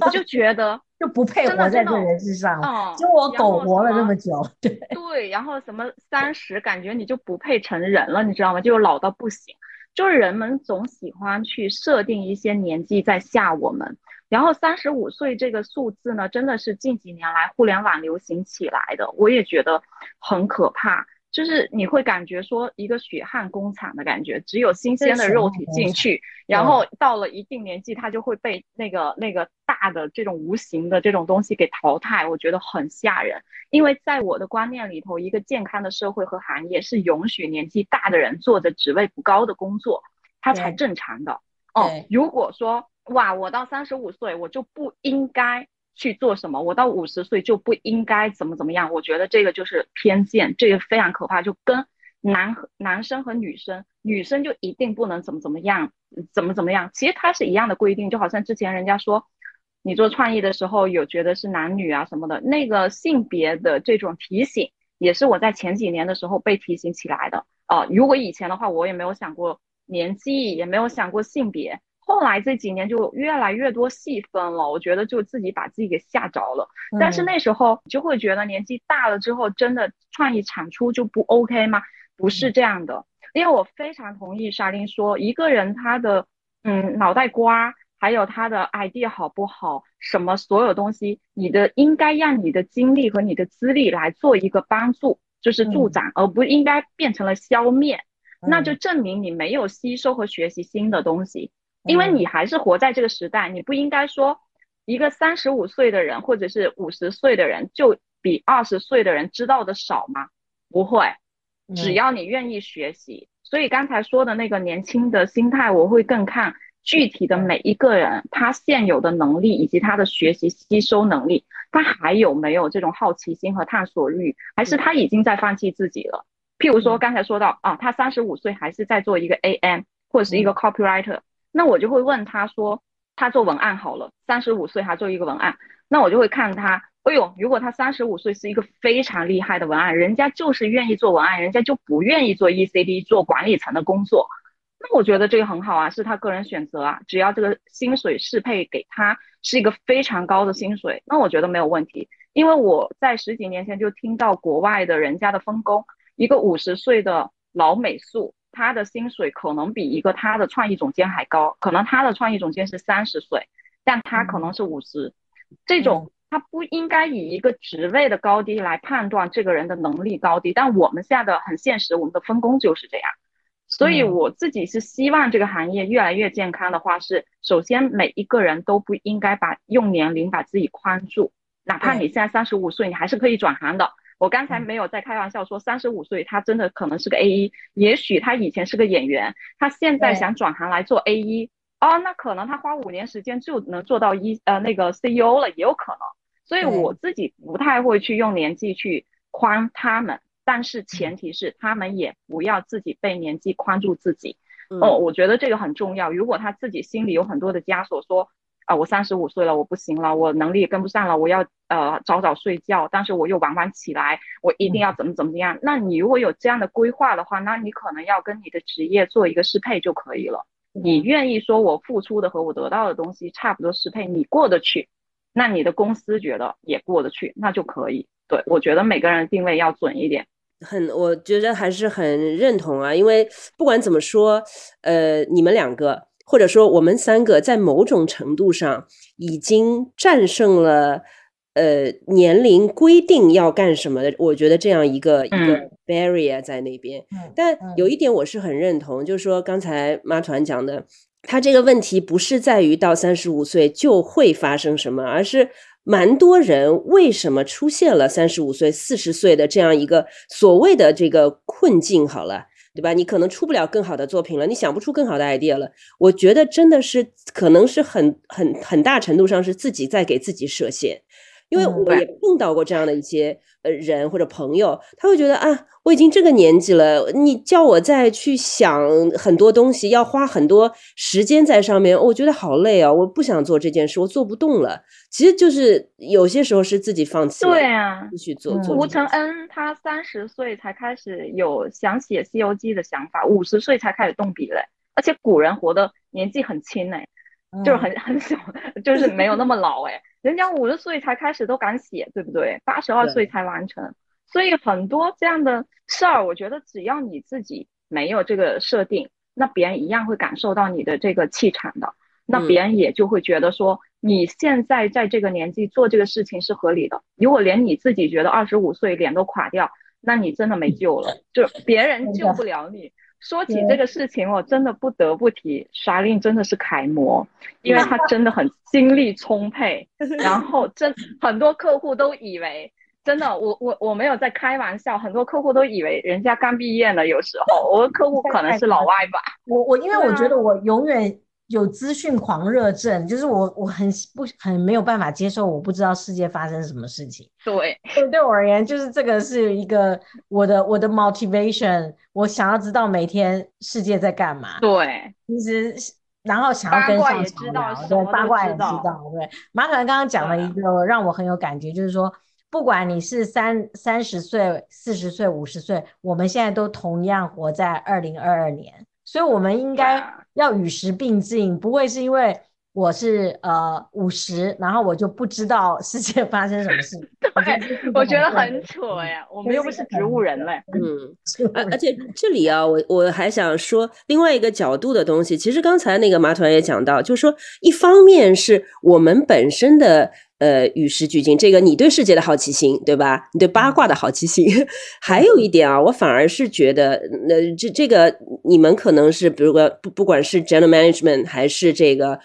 我就觉得 就不配活在这人世上，就我苟活了这么久，对对，然后什么三十，感觉你就不配成人了，你知道吗？就老到不行，就是人们总喜欢去设定一些年纪在吓我们。然后三十五岁这个数字呢，真的是近几年来互联网流行起来的，我也觉得很可怕。就是你会感觉说一个血汗工厂的感觉，只有新鲜的肉体进去，然后到了一定年纪，它就会被那个那个大的这种无形的这种东西给淘汰。我觉得很吓人，因为在我的观念里头，一个健康的社会和行业是允许年纪大的人做着职位不高的工作，它才正常的。哦，如果说。哇，我到三十五岁我就不应该去做什么，我到五十岁就不应该怎么怎么样。我觉得这个就是偏见，这个非常可怕。就跟男男生和女生，女生就一定不能怎么怎么样，怎么怎么样。其实它是一样的规定，就好像之前人家说你做创意的时候有觉得是男女啊什么的，那个性别的这种提醒也是我在前几年的时候被提醒起来的。呃，如果以前的话，我也没有想过年纪，也没有想过性别。后来这几年就越来越多细分了，我觉得就自己把自己给吓着了。但是那时候就会觉得年纪大了之后，真的创意产出就不 OK 吗？不是这样的，因为我非常同意沙琳说，一个人他的嗯脑袋瓜，还有他的 idea 好不好，什么所有东西，你的应该让你的精力和你的资历来做一个帮助，就是助长，而不应该变成了消灭。那就证明你没有吸收和学习新的东西。因为你还是活在这个时代，你不应该说一个三十五岁的人或者是五十岁的人就比二十岁的人知道的少吗？不会，只要你愿意学习。所以刚才说的那个年轻的心态，我会更看具体的每一个人他现有的能力以及他的学习吸收能力，他还有没有这种好奇心和探索欲，还是他已经在放弃自己了？譬如说刚才说到啊，他三十五岁还是在做一个 AM 或者是一个 copywriter。那我就会问他说，他做文案好了，三十五岁还做一个文案，那我就会看他，哎呦，如果他三十五岁是一个非常厉害的文案，人家就是愿意做文案，人家就不愿意做 ECD 做管理层的工作，那我觉得这个很好啊，是他个人选择啊，只要这个薪水适配给他是一个非常高的薪水，那我觉得没有问题，因为我在十几年前就听到国外的人家的分工，一个五十岁的老美术。他的薪水可能比一个他的创意总监还高，可能他的创意总监是三十岁，但他可能是五十，这种他不应该以一个职位的高低来判断这个人的能力高低。但我们现在的很现实，我们的分工就是这样，所以我自己是希望这个行业越来越健康的话，是首先每一个人都不应该把用年龄把自己框住，哪怕你现在三十五岁，你还是可以转行的。我刚才没有在开玩笑说，三十五岁他真的可能是个 A 一，也许他以前是个演员，他现在想转行来做 A 一，哦，那可能他花五年时间就能做到一呃那个 CEO 了，也有可能。所以我自己不太会去用年纪去框他们，但是前提是他们也不要自己被年纪框住自己。哦，我觉得这个很重要。如果他自己心里有很多的枷锁，说。啊，我三十五岁了，我不行了，我能力也跟不上了，我要呃早早睡觉，但是我又晚晚起来，我一定要怎么怎么样？那你如果有这样的规划的话，那你可能要跟你的职业做一个适配就可以了。你愿意说我付出的和我得到的东西差不多适配，你过得去，那你的公司觉得也过得去，那就可以。对我觉得每个人定位要准一点。很，我觉得还是很认同啊，因为不管怎么说，呃，你们两个或者说我们三个，在某种程度上已经战胜了呃年龄规定要干什么的，我觉得这样一个一个 barrier 在那边。但有一点我是很认同，就是说刚才妈团讲的，他这个问题不是在于到三十五岁就会发生什么，而是。蛮多人为什么出现了三十五岁、四十岁的这样一个所谓的这个困境？好了，对吧？你可能出不了更好的作品了，你想不出更好的 idea 了。我觉得真的是可能是很很很大程度上是自己在给自己设限，因为我也碰到过这样的一些呃人或者朋友，他会觉得啊。我已经这个年纪了，你叫我再去想很多东西，要花很多时间在上面，我觉得好累啊！我不想做这件事，我做不动了。其实就是有些时候是自己放弃，对啊，继续做。吴承恩他三十岁才开始有想写《西游记》的想法，五十岁才开始动笔嘞。而且古人活的年纪很轻哎，就是很很小，就是没有那么老哎。人家五十岁才开始都敢写，对不对？八十二岁才完成。所以很多这样的事儿，我觉得只要你自己没有这个设定，那别人一样会感受到你的这个气场的。那别人也就会觉得说，你现在在这个年纪做这个事情是合理的。如果连你自己觉得二十五岁脸都垮掉，那你真的没救了，就别人救不了你。说起这个事情，我真的不得不提莎令真的是楷模，因为他真的很精力充沛，然后真很多客户都以为。真的，我我我没有在开玩笑，很多客户都以为人家刚毕业呢。有时候我的客户 可能是老外吧。我我因为我觉得我永远有资讯狂热症，就是我我很不很没有办法接受我不知道世界发生什么事情。对，对我而言，就是这个是一个我的我的 motivation，我想要知道每天世界在干嘛。对，其实然后想要跟上潮流，对八卦也知道。对，马可能刚刚讲了一个让我很有感觉，就是说。不管你是三三十岁、四十岁、五十岁，我们现在都同样活在二零二二年，所以我们应该要与时并进，不会是因为我是呃五十，然后我就不知道世界发生什么事。对，我觉得很扯呀，我们又不是植物人嘞。嗯，而而且这里啊，我我还想说另外一个角度的东西，其实刚才那个马团也讲到，就是说一方面是我们本身的。呃，与时俱进，这个你对世界的好奇心，对吧？你对八卦的好奇心，还有一点啊，我反而是觉得，那这这个你们可能是，比如说不不管是 general management 还是这个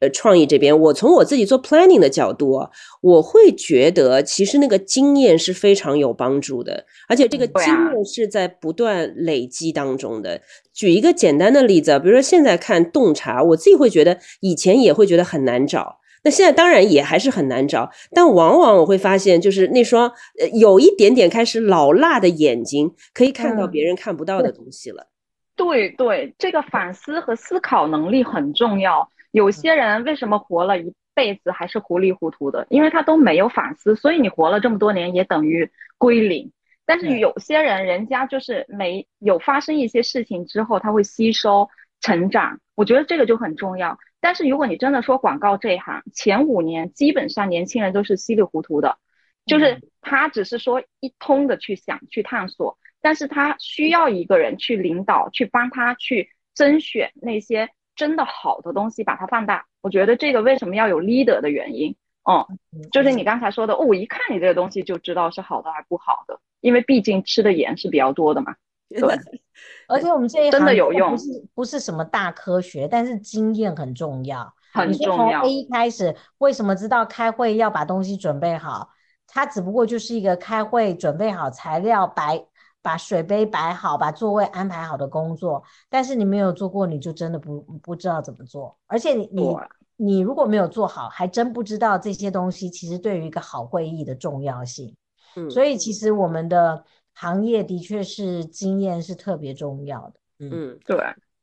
呃创意这边，我从我自己做 planning 的角度，我会觉得其实那个经验是非常有帮助的，而且这个经验是在不断累积当中的。举一个简单的例子，比如说现在看洞察，我自己会觉得以前也会觉得很难找。那现在当然也还是很难找，但往往我会发现，就是那双呃有一点点开始老辣的眼睛，可以看到别人看不到的东西了。对对，这个反思和思考能力很重要。有些人为什么活了一辈子还是糊里糊涂的？因为他都没有反思，所以你活了这么多年也等于归零。但是有些人，人家就是没有发生一些事情之后，他会吸收成长。我觉得这个就很重要。但是如果你真的说广告这一行，前五年基本上年轻人都是稀里糊涂的，就是他只是说一通的去想去探索，但是他需要一个人去领导，去帮他去甄选那些真的好的东西，把它放大。我觉得这个为什么要有 leader 的原因，哦，就是你刚才说的，哦，我一看你这个东西就知道是好的还是不好的，因为毕竟吃的盐是比较多的嘛。对，而且我们这一真的有用，不是不是什么大科学，但是经验很重要。很重要。从 A 开始，为什么知道开会要把东西准备好？它只不过就是一个开会准备好材料、摆把水杯摆好、把座位安排好的工作。但是你没有做过，你就真的不不知道怎么做。而且你你你如果没有做好，还真不知道这些东西其实对于一个好会议的重要性。嗯，所以其实我们的。行业的确是经验是特别重要的，嗯，对。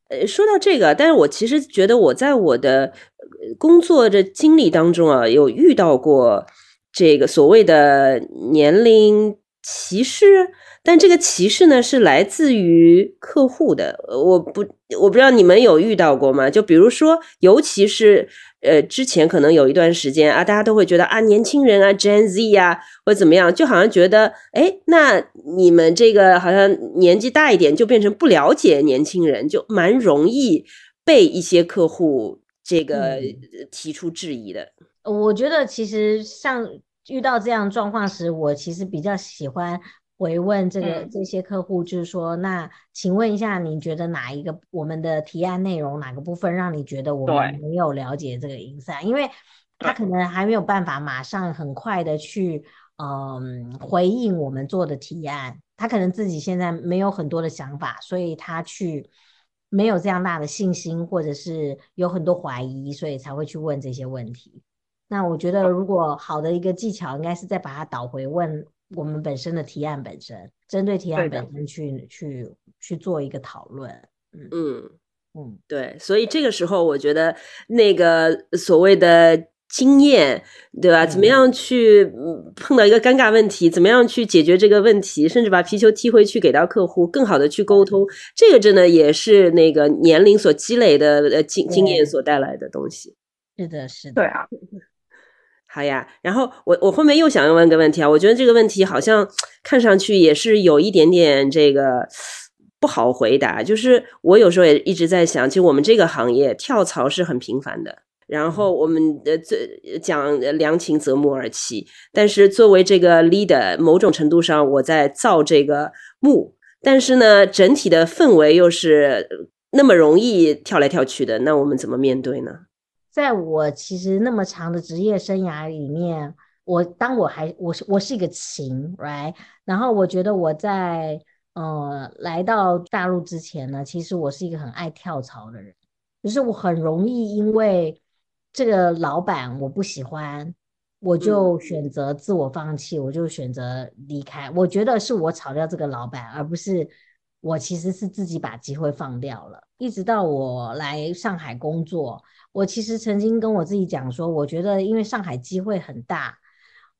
呃，说到这个，但是我其实觉得我在我的工作的经历当中啊，有遇到过这个所谓的年龄歧视，但这个歧视呢是来自于客户的，我不我不知道你们有遇到过吗？就比如说，尤其是呃，之前可能有一段时间啊，大家都会觉得啊，年轻人啊，Gen Z 呀，或者怎么样，就好像觉得，哎，那你们这个好像年纪大一点，就变成不了解年轻人，就蛮容易被一些客户这个提出质疑的。我觉得其实像遇到这样状况时，我其实比较喜欢。回问这个这些客户，就是说，那请问一下，你觉得哪一个我们的提案内容哪个部分让你觉得我们没有了解这个影响？因为他可能还没有办法马上很快的去嗯回应我们做的提案，他可能自己现在没有很多的想法，所以他去没有这样大的信心，或者是有很多怀疑，所以才会去问这些问题。那我觉得，如果好的一个技巧，应该是再把它导回问。我们本身的提案本身，针对提案本身去去去做一个讨论，嗯嗯嗯，对，所以这个时候我觉得那个所谓的经验，对吧？怎么样去碰到一个尴尬问题，怎么样去解决这个问题，甚至把皮球踢回去给到客户，更好的去沟通，这个真的也是那个年龄所积累的呃经经验所带来的东西。是的，是的，对啊。好呀，然后我我后面又想要问个问题啊，我觉得这个问题好像看上去也是有一点点这个不好回答。就是我有时候也一直在想，其实我们这个行业跳槽是很频繁的，然后我们呃最讲良禽择木而栖，但是作为这个 leader，某种程度上我在造这个木，但是呢，整体的氛围又是那么容易跳来跳去的，那我们怎么面对呢？在我其实那么长的职业生涯里面，我当我还我是我是一个情，right？然后我觉得我在呃来到大陆之前呢，其实我是一个很爱跳槽的人，就是我很容易因为这个老板我不喜欢，我就选择自我放弃，我就选择离开。我觉得是我炒掉这个老板，而不是我其实是自己把机会放掉了。一直到我来上海工作。我其实曾经跟我自己讲说，我觉得因为上海机会很大，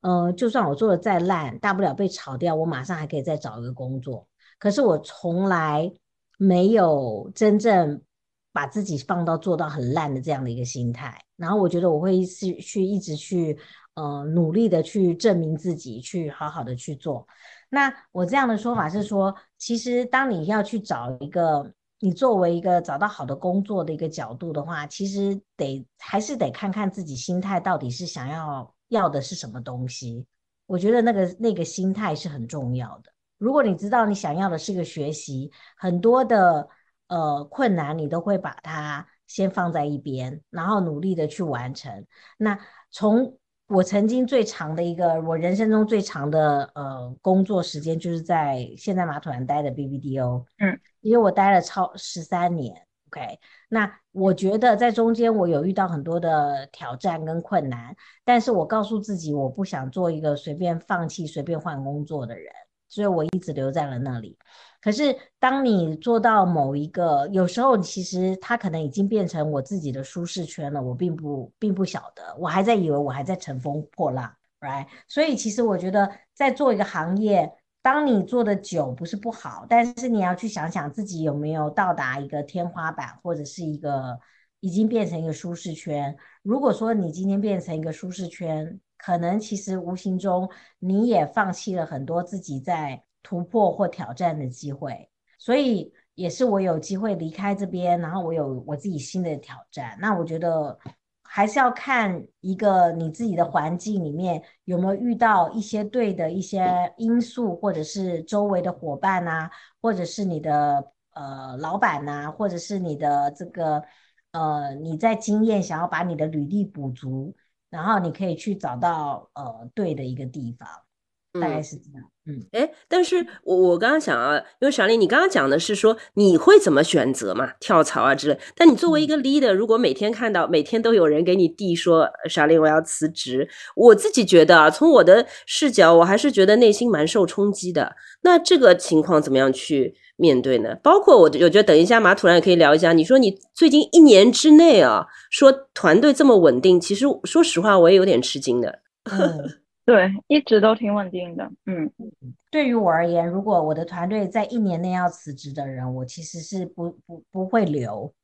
呃，就算我做的再烂，大不了被炒掉，我马上还可以再找一个工作。可是我从来没有真正把自己放到做到很烂的这样的一个心态。然后我觉得我会是去一直去呃努力的去证明自己，去好好的去做。那我这样的说法是说，其实当你要去找一个。你作为一个找到好的工作的一个角度的话，其实得还是得看看自己心态到底是想要要的是什么东西。我觉得那个那个心态是很重要的。如果你知道你想要的是个学习，很多的呃困难你都会把它先放在一边，然后努力的去完成。那从我曾经最长的一个我人生中最长的呃工作时间，就是在现在马团待的 BBDO，嗯。因为我待了超十三年，OK，那我觉得在中间我有遇到很多的挑战跟困难，但是我告诉自己我不想做一个随便放弃、随便换工作的人，所以我一直留在了那里。可是当你做到某一个，有时候其实它可能已经变成我自己的舒适圈了，我并不并不晓得，我还在以为我还在乘风破浪，right？所以其实我觉得在做一个行业。当你做的久不是不好，但是你要去想想自己有没有到达一个天花板，或者是一个已经变成一个舒适圈。如果说你今天变成一个舒适圈，可能其实无形中你也放弃了很多自己在突破或挑战的机会。所以也是我有机会离开这边，然后我有我自己新的挑战。那我觉得。还是要看一个你自己的环境里面有没有遇到一些对的一些因素，或者是周围的伙伴呐，或者是你的呃老板呐，或者是你的这个呃你在经验想要把你的履历补足，然后你可以去找到呃对的一个地方，大概是这样。嗯，哎，但是我我刚刚想啊，因为小林，你刚刚讲的是说你会怎么选择嘛，跳槽啊之类。但你作为一个 leader，如果每天看到每天都有人给你递说，小林我要辞职，我自己觉得啊，从我的视角，我还是觉得内心蛮受冲击的。那这个情况怎么样去面对呢？包括我，我觉得等一下马土然也可以聊一下。你说你最近一年之内啊，说团队这么稳定，其实说实话，我也有点吃惊的。对，一直都挺稳定的。嗯，对于我而言，如果我的团队在一年内要辞职的人，我其实是不不不会留，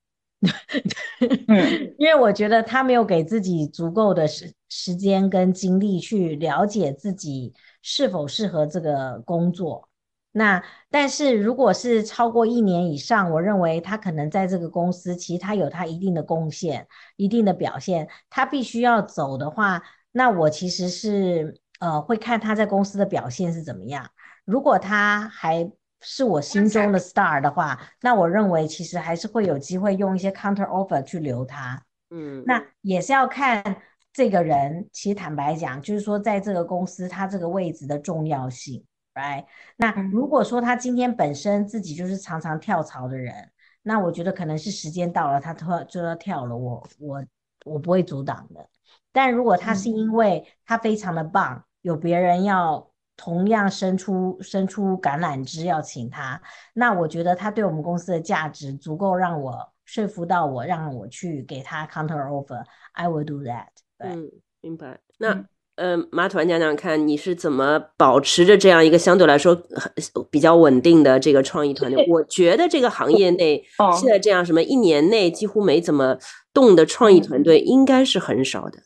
嗯，因为我觉得他没有给自己足够的时时间跟精力去了解自己是否适合这个工作。那但是如果是超过一年以上，我认为他可能在这个公司，其实他有他一定的贡献、一定的表现，他必须要走的话，那我其实是呃会看他在公司的表现是怎么样。如果他还是我心中的 star 的话，那我认为其实还是会有机会用一些 counter offer 去留他。嗯，那也是要看这个人，其实坦白讲，就是说在这个公司他这个位置的重要性。right？那如果说他今天本身自己就是常常跳槽的人，那我觉得可能是时间到了，他突然就要跳了，我我我不会阻挡的。但如果他是因为他非常的棒，有别人要同样伸出伸出橄榄枝要请他，那我觉得他对我们公司的价值足够让我说服到我，让我去给他 counter offer，I will do that。嗯，明白。那。呃，马团讲讲看，你是怎么保持着这样一个相对来说比较稳定的这个创意团队？我觉得这个行业内现在这样什么一年内几乎没怎么动的创意团队应该是很少的。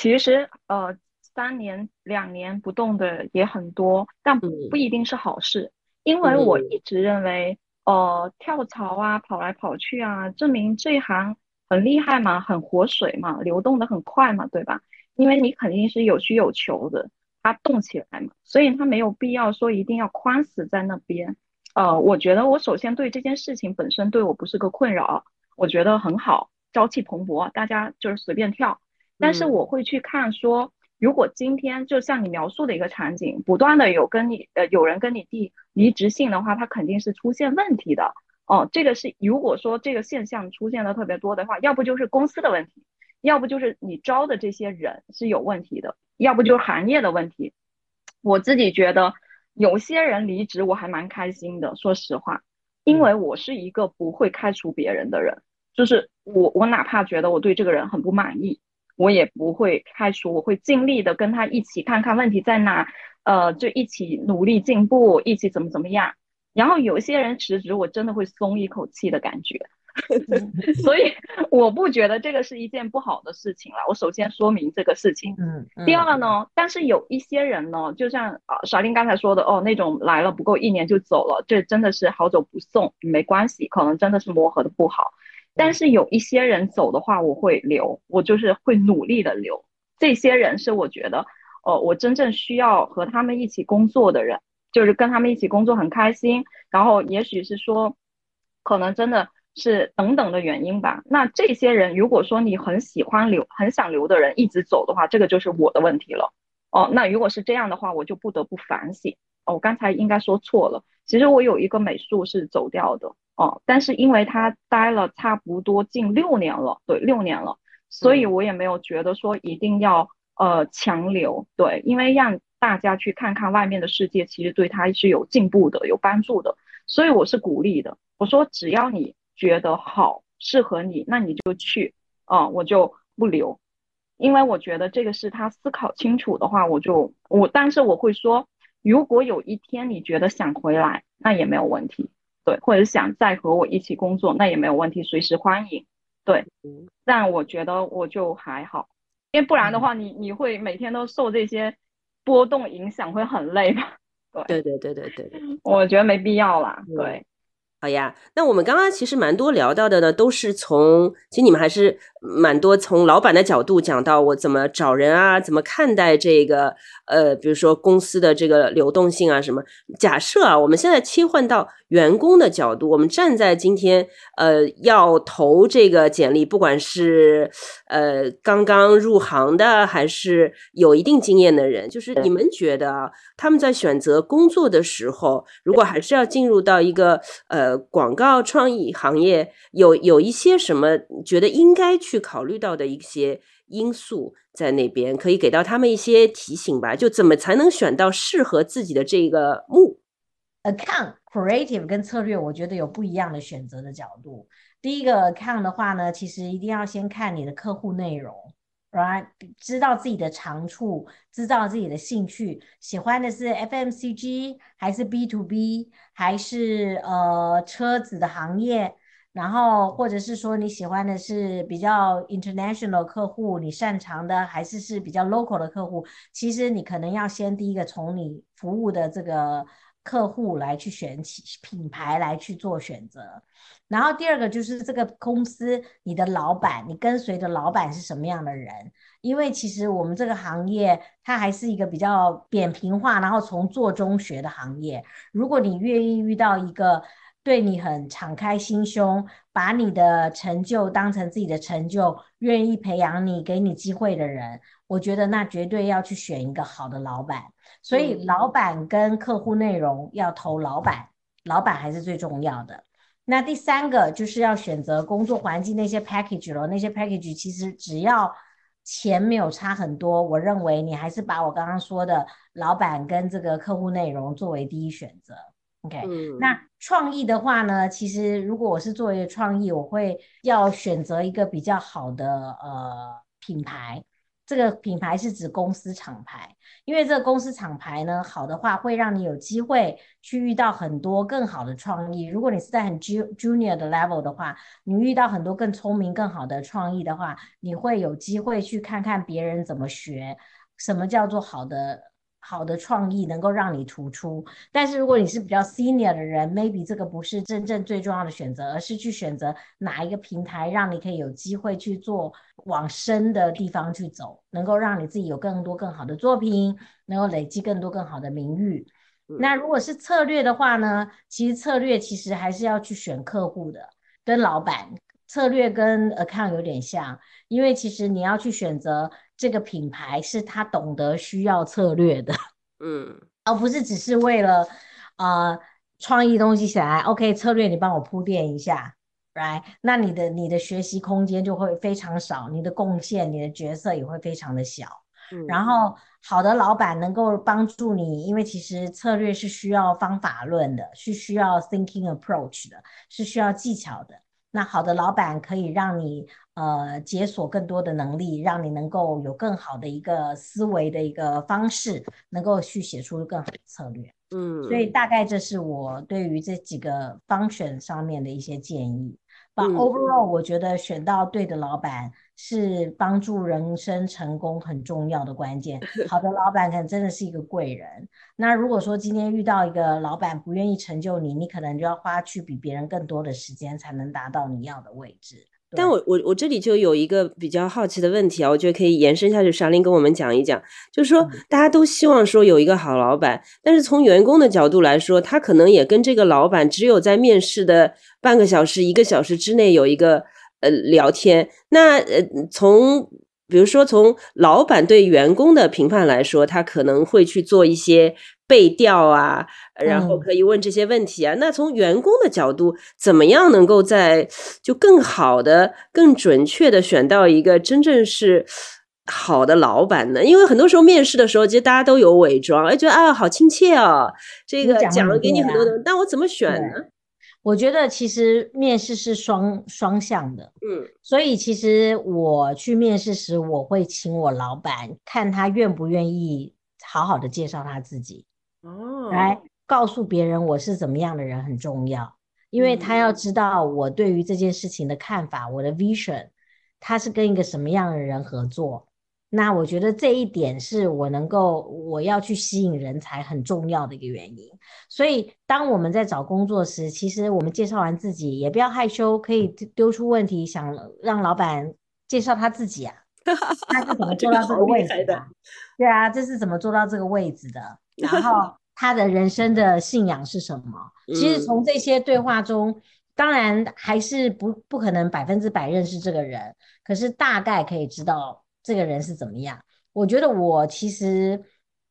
其实，呃，三年、两年不动的也很多，但不一定是好事。因为我一直认为，呃，跳槽啊，跑来跑去啊，证明这一行很厉害嘛，很活水嘛，流动的很快嘛，对吧？因为你肯定是有需有求的，它动起来嘛，所以它没有必要说一定要框死在那边。呃，我觉得我首先对这件事情本身对我不是个困扰，我觉得很好，朝气蓬勃，大家就是随便跳。但是我会去看说，如果今天就像你描述的一个场景，不断的有跟你呃有人跟你递离职信的话，它肯定是出现问题的。哦，这个是如果说这个现象出现的特别多的话，要不就是公司的问题。要不就是你招的这些人是有问题的，要不就是行业的问题。我自己觉得有些人离职我还蛮开心的，说实话，因为我是一个不会开除别人的人，就是我我哪怕觉得我对这个人很不满意，我也不会开除，我会尽力的跟他一起看看问题在哪，呃，就一起努力进步，一起怎么怎么样。然后有些人辞职，我真的会松一口气的感觉。所以我不觉得这个是一件不好的事情了。我首先说明这个事情。嗯。第二呢，但是有一些人呢，就像啊小林刚才说的，哦，那种来了不够一年就走了，这真的是好走不送，没关系，可能真的是磨合的不好。但是有一些人走的话，我会留，我就是会努力的留。这些人是我觉得，哦，我真正需要和他们一起工作的人，就是跟他们一起工作很开心。然后也许是说，可能真的。是等等的原因吧。那这些人，如果说你很喜欢留、很想留的人一直走的话，这个就是我的问题了。哦，那如果是这样的话，我就不得不反省。哦，我刚才应该说错了。其实我有一个美术是走掉的。哦，但是因为他待了差不多近六年了，对，六年了，所以我也没有觉得说一定要呃强留。对，因为让大家去看看外面的世界，其实对他是有进步的、有帮助的。所以我是鼓励的。我说只要你。觉得好适合你，那你就去啊，我就不留，因为我觉得这个是他思考清楚的话，我就我，但是我会说，如果有一天你觉得想回来，那也没有问题，对，或者想再和我一起工作，那也没有问题，随时欢迎，对，但我觉得我就还好，因为不然的话，你你会每天都受这些波动影响，会很累吧？对对对对对对，我觉得没必要啦，对。好呀，那我们刚刚其实蛮多聊到的呢，都是从其实你们还是蛮多从老板的角度讲到我怎么找人啊，怎么看待这个呃，比如说公司的这个流动性啊什么。假设啊，我们现在切换到。员工的角度，我们站在今天，呃，要投这个简历，不管是呃刚刚入行的，还是有一定经验的人，就是你们觉得啊，他们在选择工作的时候，如果还是要进入到一个呃广告创意行业，有有一些什么觉得应该去去考虑到的一些因素在那边，可以给到他们一些提醒吧？就怎么才能选到适合自己的这个目 account？Creative 跟策略，我觉得有不一样的选择的角度。第一个 account 的话呢，其实一定要先看你的客户内容，right？知道自己的长处，知道自己的兴趣，喜欢的是 FMCG 还是 B to B，还是呃车子的行业？然后或者是说你喜欢的是比较 international 客户，你擅长的还是是比较 local 的客户，其实你可能要先第一个从你服务的这个客户来去选起品牌来去做选择，然后第二个就是这个公司你的老板，你跟随的老板是什么样的人？因为其实我们这个行业它还是一个比较扁平化，然后从做中学的行业。如果你愿意遇到一个对你很敞开心胸，把你的成就当成自己的成就，愿意培养你、给你机会的人，我觉得那绝对要去选一个好的老板。所以，老板跟客户内容要投老板，老板还是最重要的。那第三个就是要选择工作环境那些 package 了，那些 package 其实只要钱没有差很多，我认为你还是把我刚刚说的老板跟这个客户内容作为第一选择。OK，那创意的话呢，其实如果我是做一个创意，我会要选择一个比较好的呃品牌。这个品牌是指公司厂牌，因为这个公司厂牌呢，好的话会让你有机会去遇到很多更好的创意。如果你是在很 junior 的 level 的话，你遇到很多更聪明、更好的创意的话，你会有机会去看看别人怎么学，什么叫做好的。好的创意能够让你突出，但是如果你是比较 senior 的人，maybe 这个不是真正最重要的选择，而是去选择哪一个平台让你可以有机会去做往深的地方去走，能够让你自己有更多更好的作品，能够累积更多更好的名誉。那如果是策略的话呢？其实策略其实还是要去选客户的，跟老板策略跟 account 有点像，因为其实你要去选择。这个品牌是他懂得需要策略的，嗯，而不是只是为了呃创意东西起来，OK，策略你帮我铺垫一下，right？那你的你的学习空间就会非常少，你的贡献、你的角色也会非常的小。然后好的老板能够帮助你，因为其实策略是需要方法论的，是需要 thinking approach 的，是需要技巧的。那好的老板可以让你呃解锁更多的能力，让你能够有更好的一个思维的一个方式，能够去写出更好的策略。嗯，所以大概这是我对于这几个方选上面的一些建议。把 overall 我觉得选到对的老板是帮助人生成功很重要的关键。好的老板可能真的是一个贵人。那如果说今天遇到一个老板不愿意成就你，你可能就要花去比别人更多的时间才能达到你要的位置。但我我我这里就有一个比较好奇的问题啊，我觉得可以延伸下去，沙林跟我们讲一讲，就是说大家都希望说有一个好老板，但是从员工的角度来说，他可能也跟这个老板只有在面试的半个小时、一个小时之内有一个呃聊天。那呃从比如说从老板对员工的评判来说，他可能会去做一些。背调啊，然后可以问这些问题啊。那从员工的角度，怎么样能够在就更好的、更准确的选到一个真正是好的老板呢？因为很多时候面试的时候，其实大家都有伪装，哎，觉得啊好亲切哦，这个讲了给你很多的，但我怎么选呢？我觉得其实面试是双双向的，嗯，所以其实我去面试时，我会请我老板看他愿不愿意好好的介绍他自己。哦，来告诉别人我是怎么样的人很重要，因为他要知道我对于这件事情的看法，我的 vision，他是跟一个什么样的人合作。那我觉得这一点是我能够我要去吸引人才很重要的一个原因。所以当我们在找工作时，其实我们介绍完自己也不要害羞，可以丢出问题，想让老板介绍他自己啊，他是怎么做到这个位置的？对啊，这是怎么做到这个位置的？然后他的人生的信仰是什么？其实从这些对话中，当然还是不不可能百分之百认识这个人，可是大概可以知道这个人是怎么样。我觉得我其实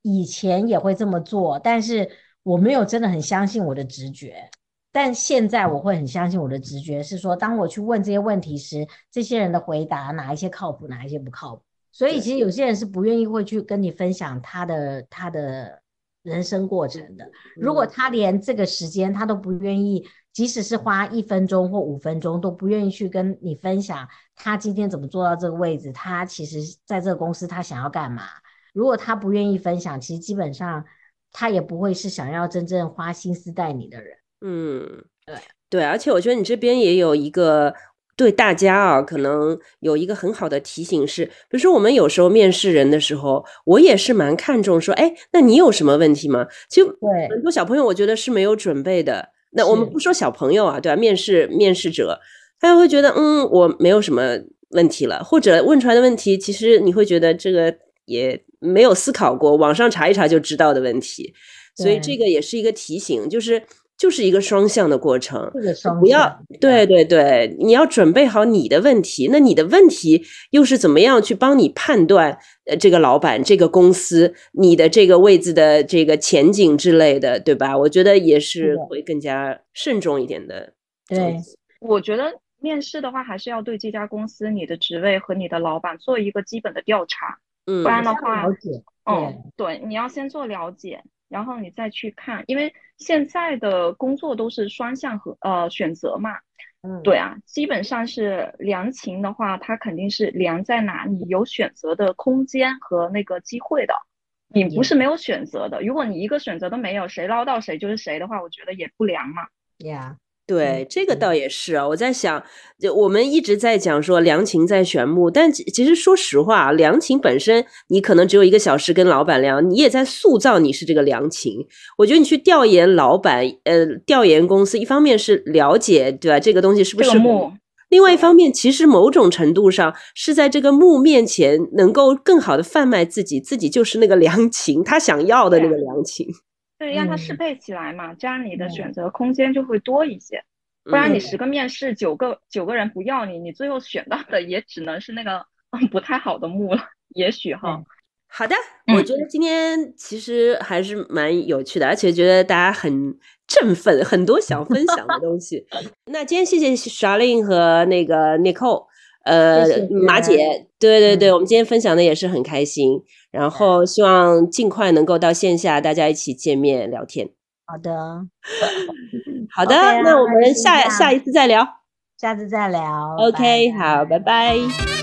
以前也会这么做，但是我没有真的很相信我的直觉。但现在我会很相信我的直觉，是说当我去问这些问题时，这些人的回答哪一些靠谱，哪一些不靠谱。所以其实有些人是不愿意会去跟你分享他的他的。人生过程的，如果他连这个时间他都不愿意，即使是花一分钟或五分钟都不愿意去跟你分享他今天怎么做到这个位置，他其实在这个公司他想要干嘛？如果他不愿意分享，其实基本上他也不会是想要真正花心思带你的人。嗯，对。对，而且我觉得你这边也有一个对大家啊，可能有一个很好的提醒是，比如说我们有时候面试人的时候，我也是蛮看重说，哎，那你有什么问题吗？其实对很多小朋友我觉得是没有准备的。那我们不说小朋友啊，对吧？面试面试者，他就会觉得，嗯，我没有什么问题了，或者问出来的问题，其实你会觉得这个也没有思考过，网上查一查就知道的问题。所以这个也是一个提醒，就是就是一个双向的过程。不要对对对，你要准备好你的问题，那你的问题又是怎么样去帮你判断呃这个老板、这个公司、你的这个位置的这个前景之类的，对吧？我觉得也是会更加慎重一点的。对我觉得面试的话，还是要对这家公司、你的职位和你的老板做一个基本的调查，嗯，不然的话嗯，对，你要先做了解，然后你再去看，因为现在的工作都是双向和呃选择嘛，嗯，对啊，基本上是量情的话，它肯定是量在哪里有选择的空间和那个机会的。你不是没有选择的，如果你一个选择都没有，谁捞到谁就是谁的话，我觉得也不良嘛。呀，对，这个嗯倒也是啊。我在想，就我们一直在讲说良禽在选木，但其其实说实话啊，良禽本身你可能只有一个小时跟老板聊，你也在塑造你是这个良禽。我觉得你去调研老板，呃，调研公司，一方面是了解，对吧？这个东西是不是木，另外一方面，其实某种程度上是在这个木面前能够更好的贩卖自己，自己就是那个良禽，他想要的那个良禽。对，让它适嗯配起来嘛，这样你的嗯选择空间就会多一些。不然嗯你十个面试，九个九个人不要你，你最后选到的也只能是那个不太好的木了，也许哈。好的，嗯我觉得今天其实还是蛮有趣的，而且觉得大家很振奋，很多想分享的东西。那今天谢谢 Sharlene 和那个 Nicole，呃，谢谢马姐，对对对，嗯我们今天分享的也是很开心，然后希望尽快能够到线下大家一起见面聊天。好的，好的那我们下下一次再聊。下次再聊 OK，拜好，拜拜。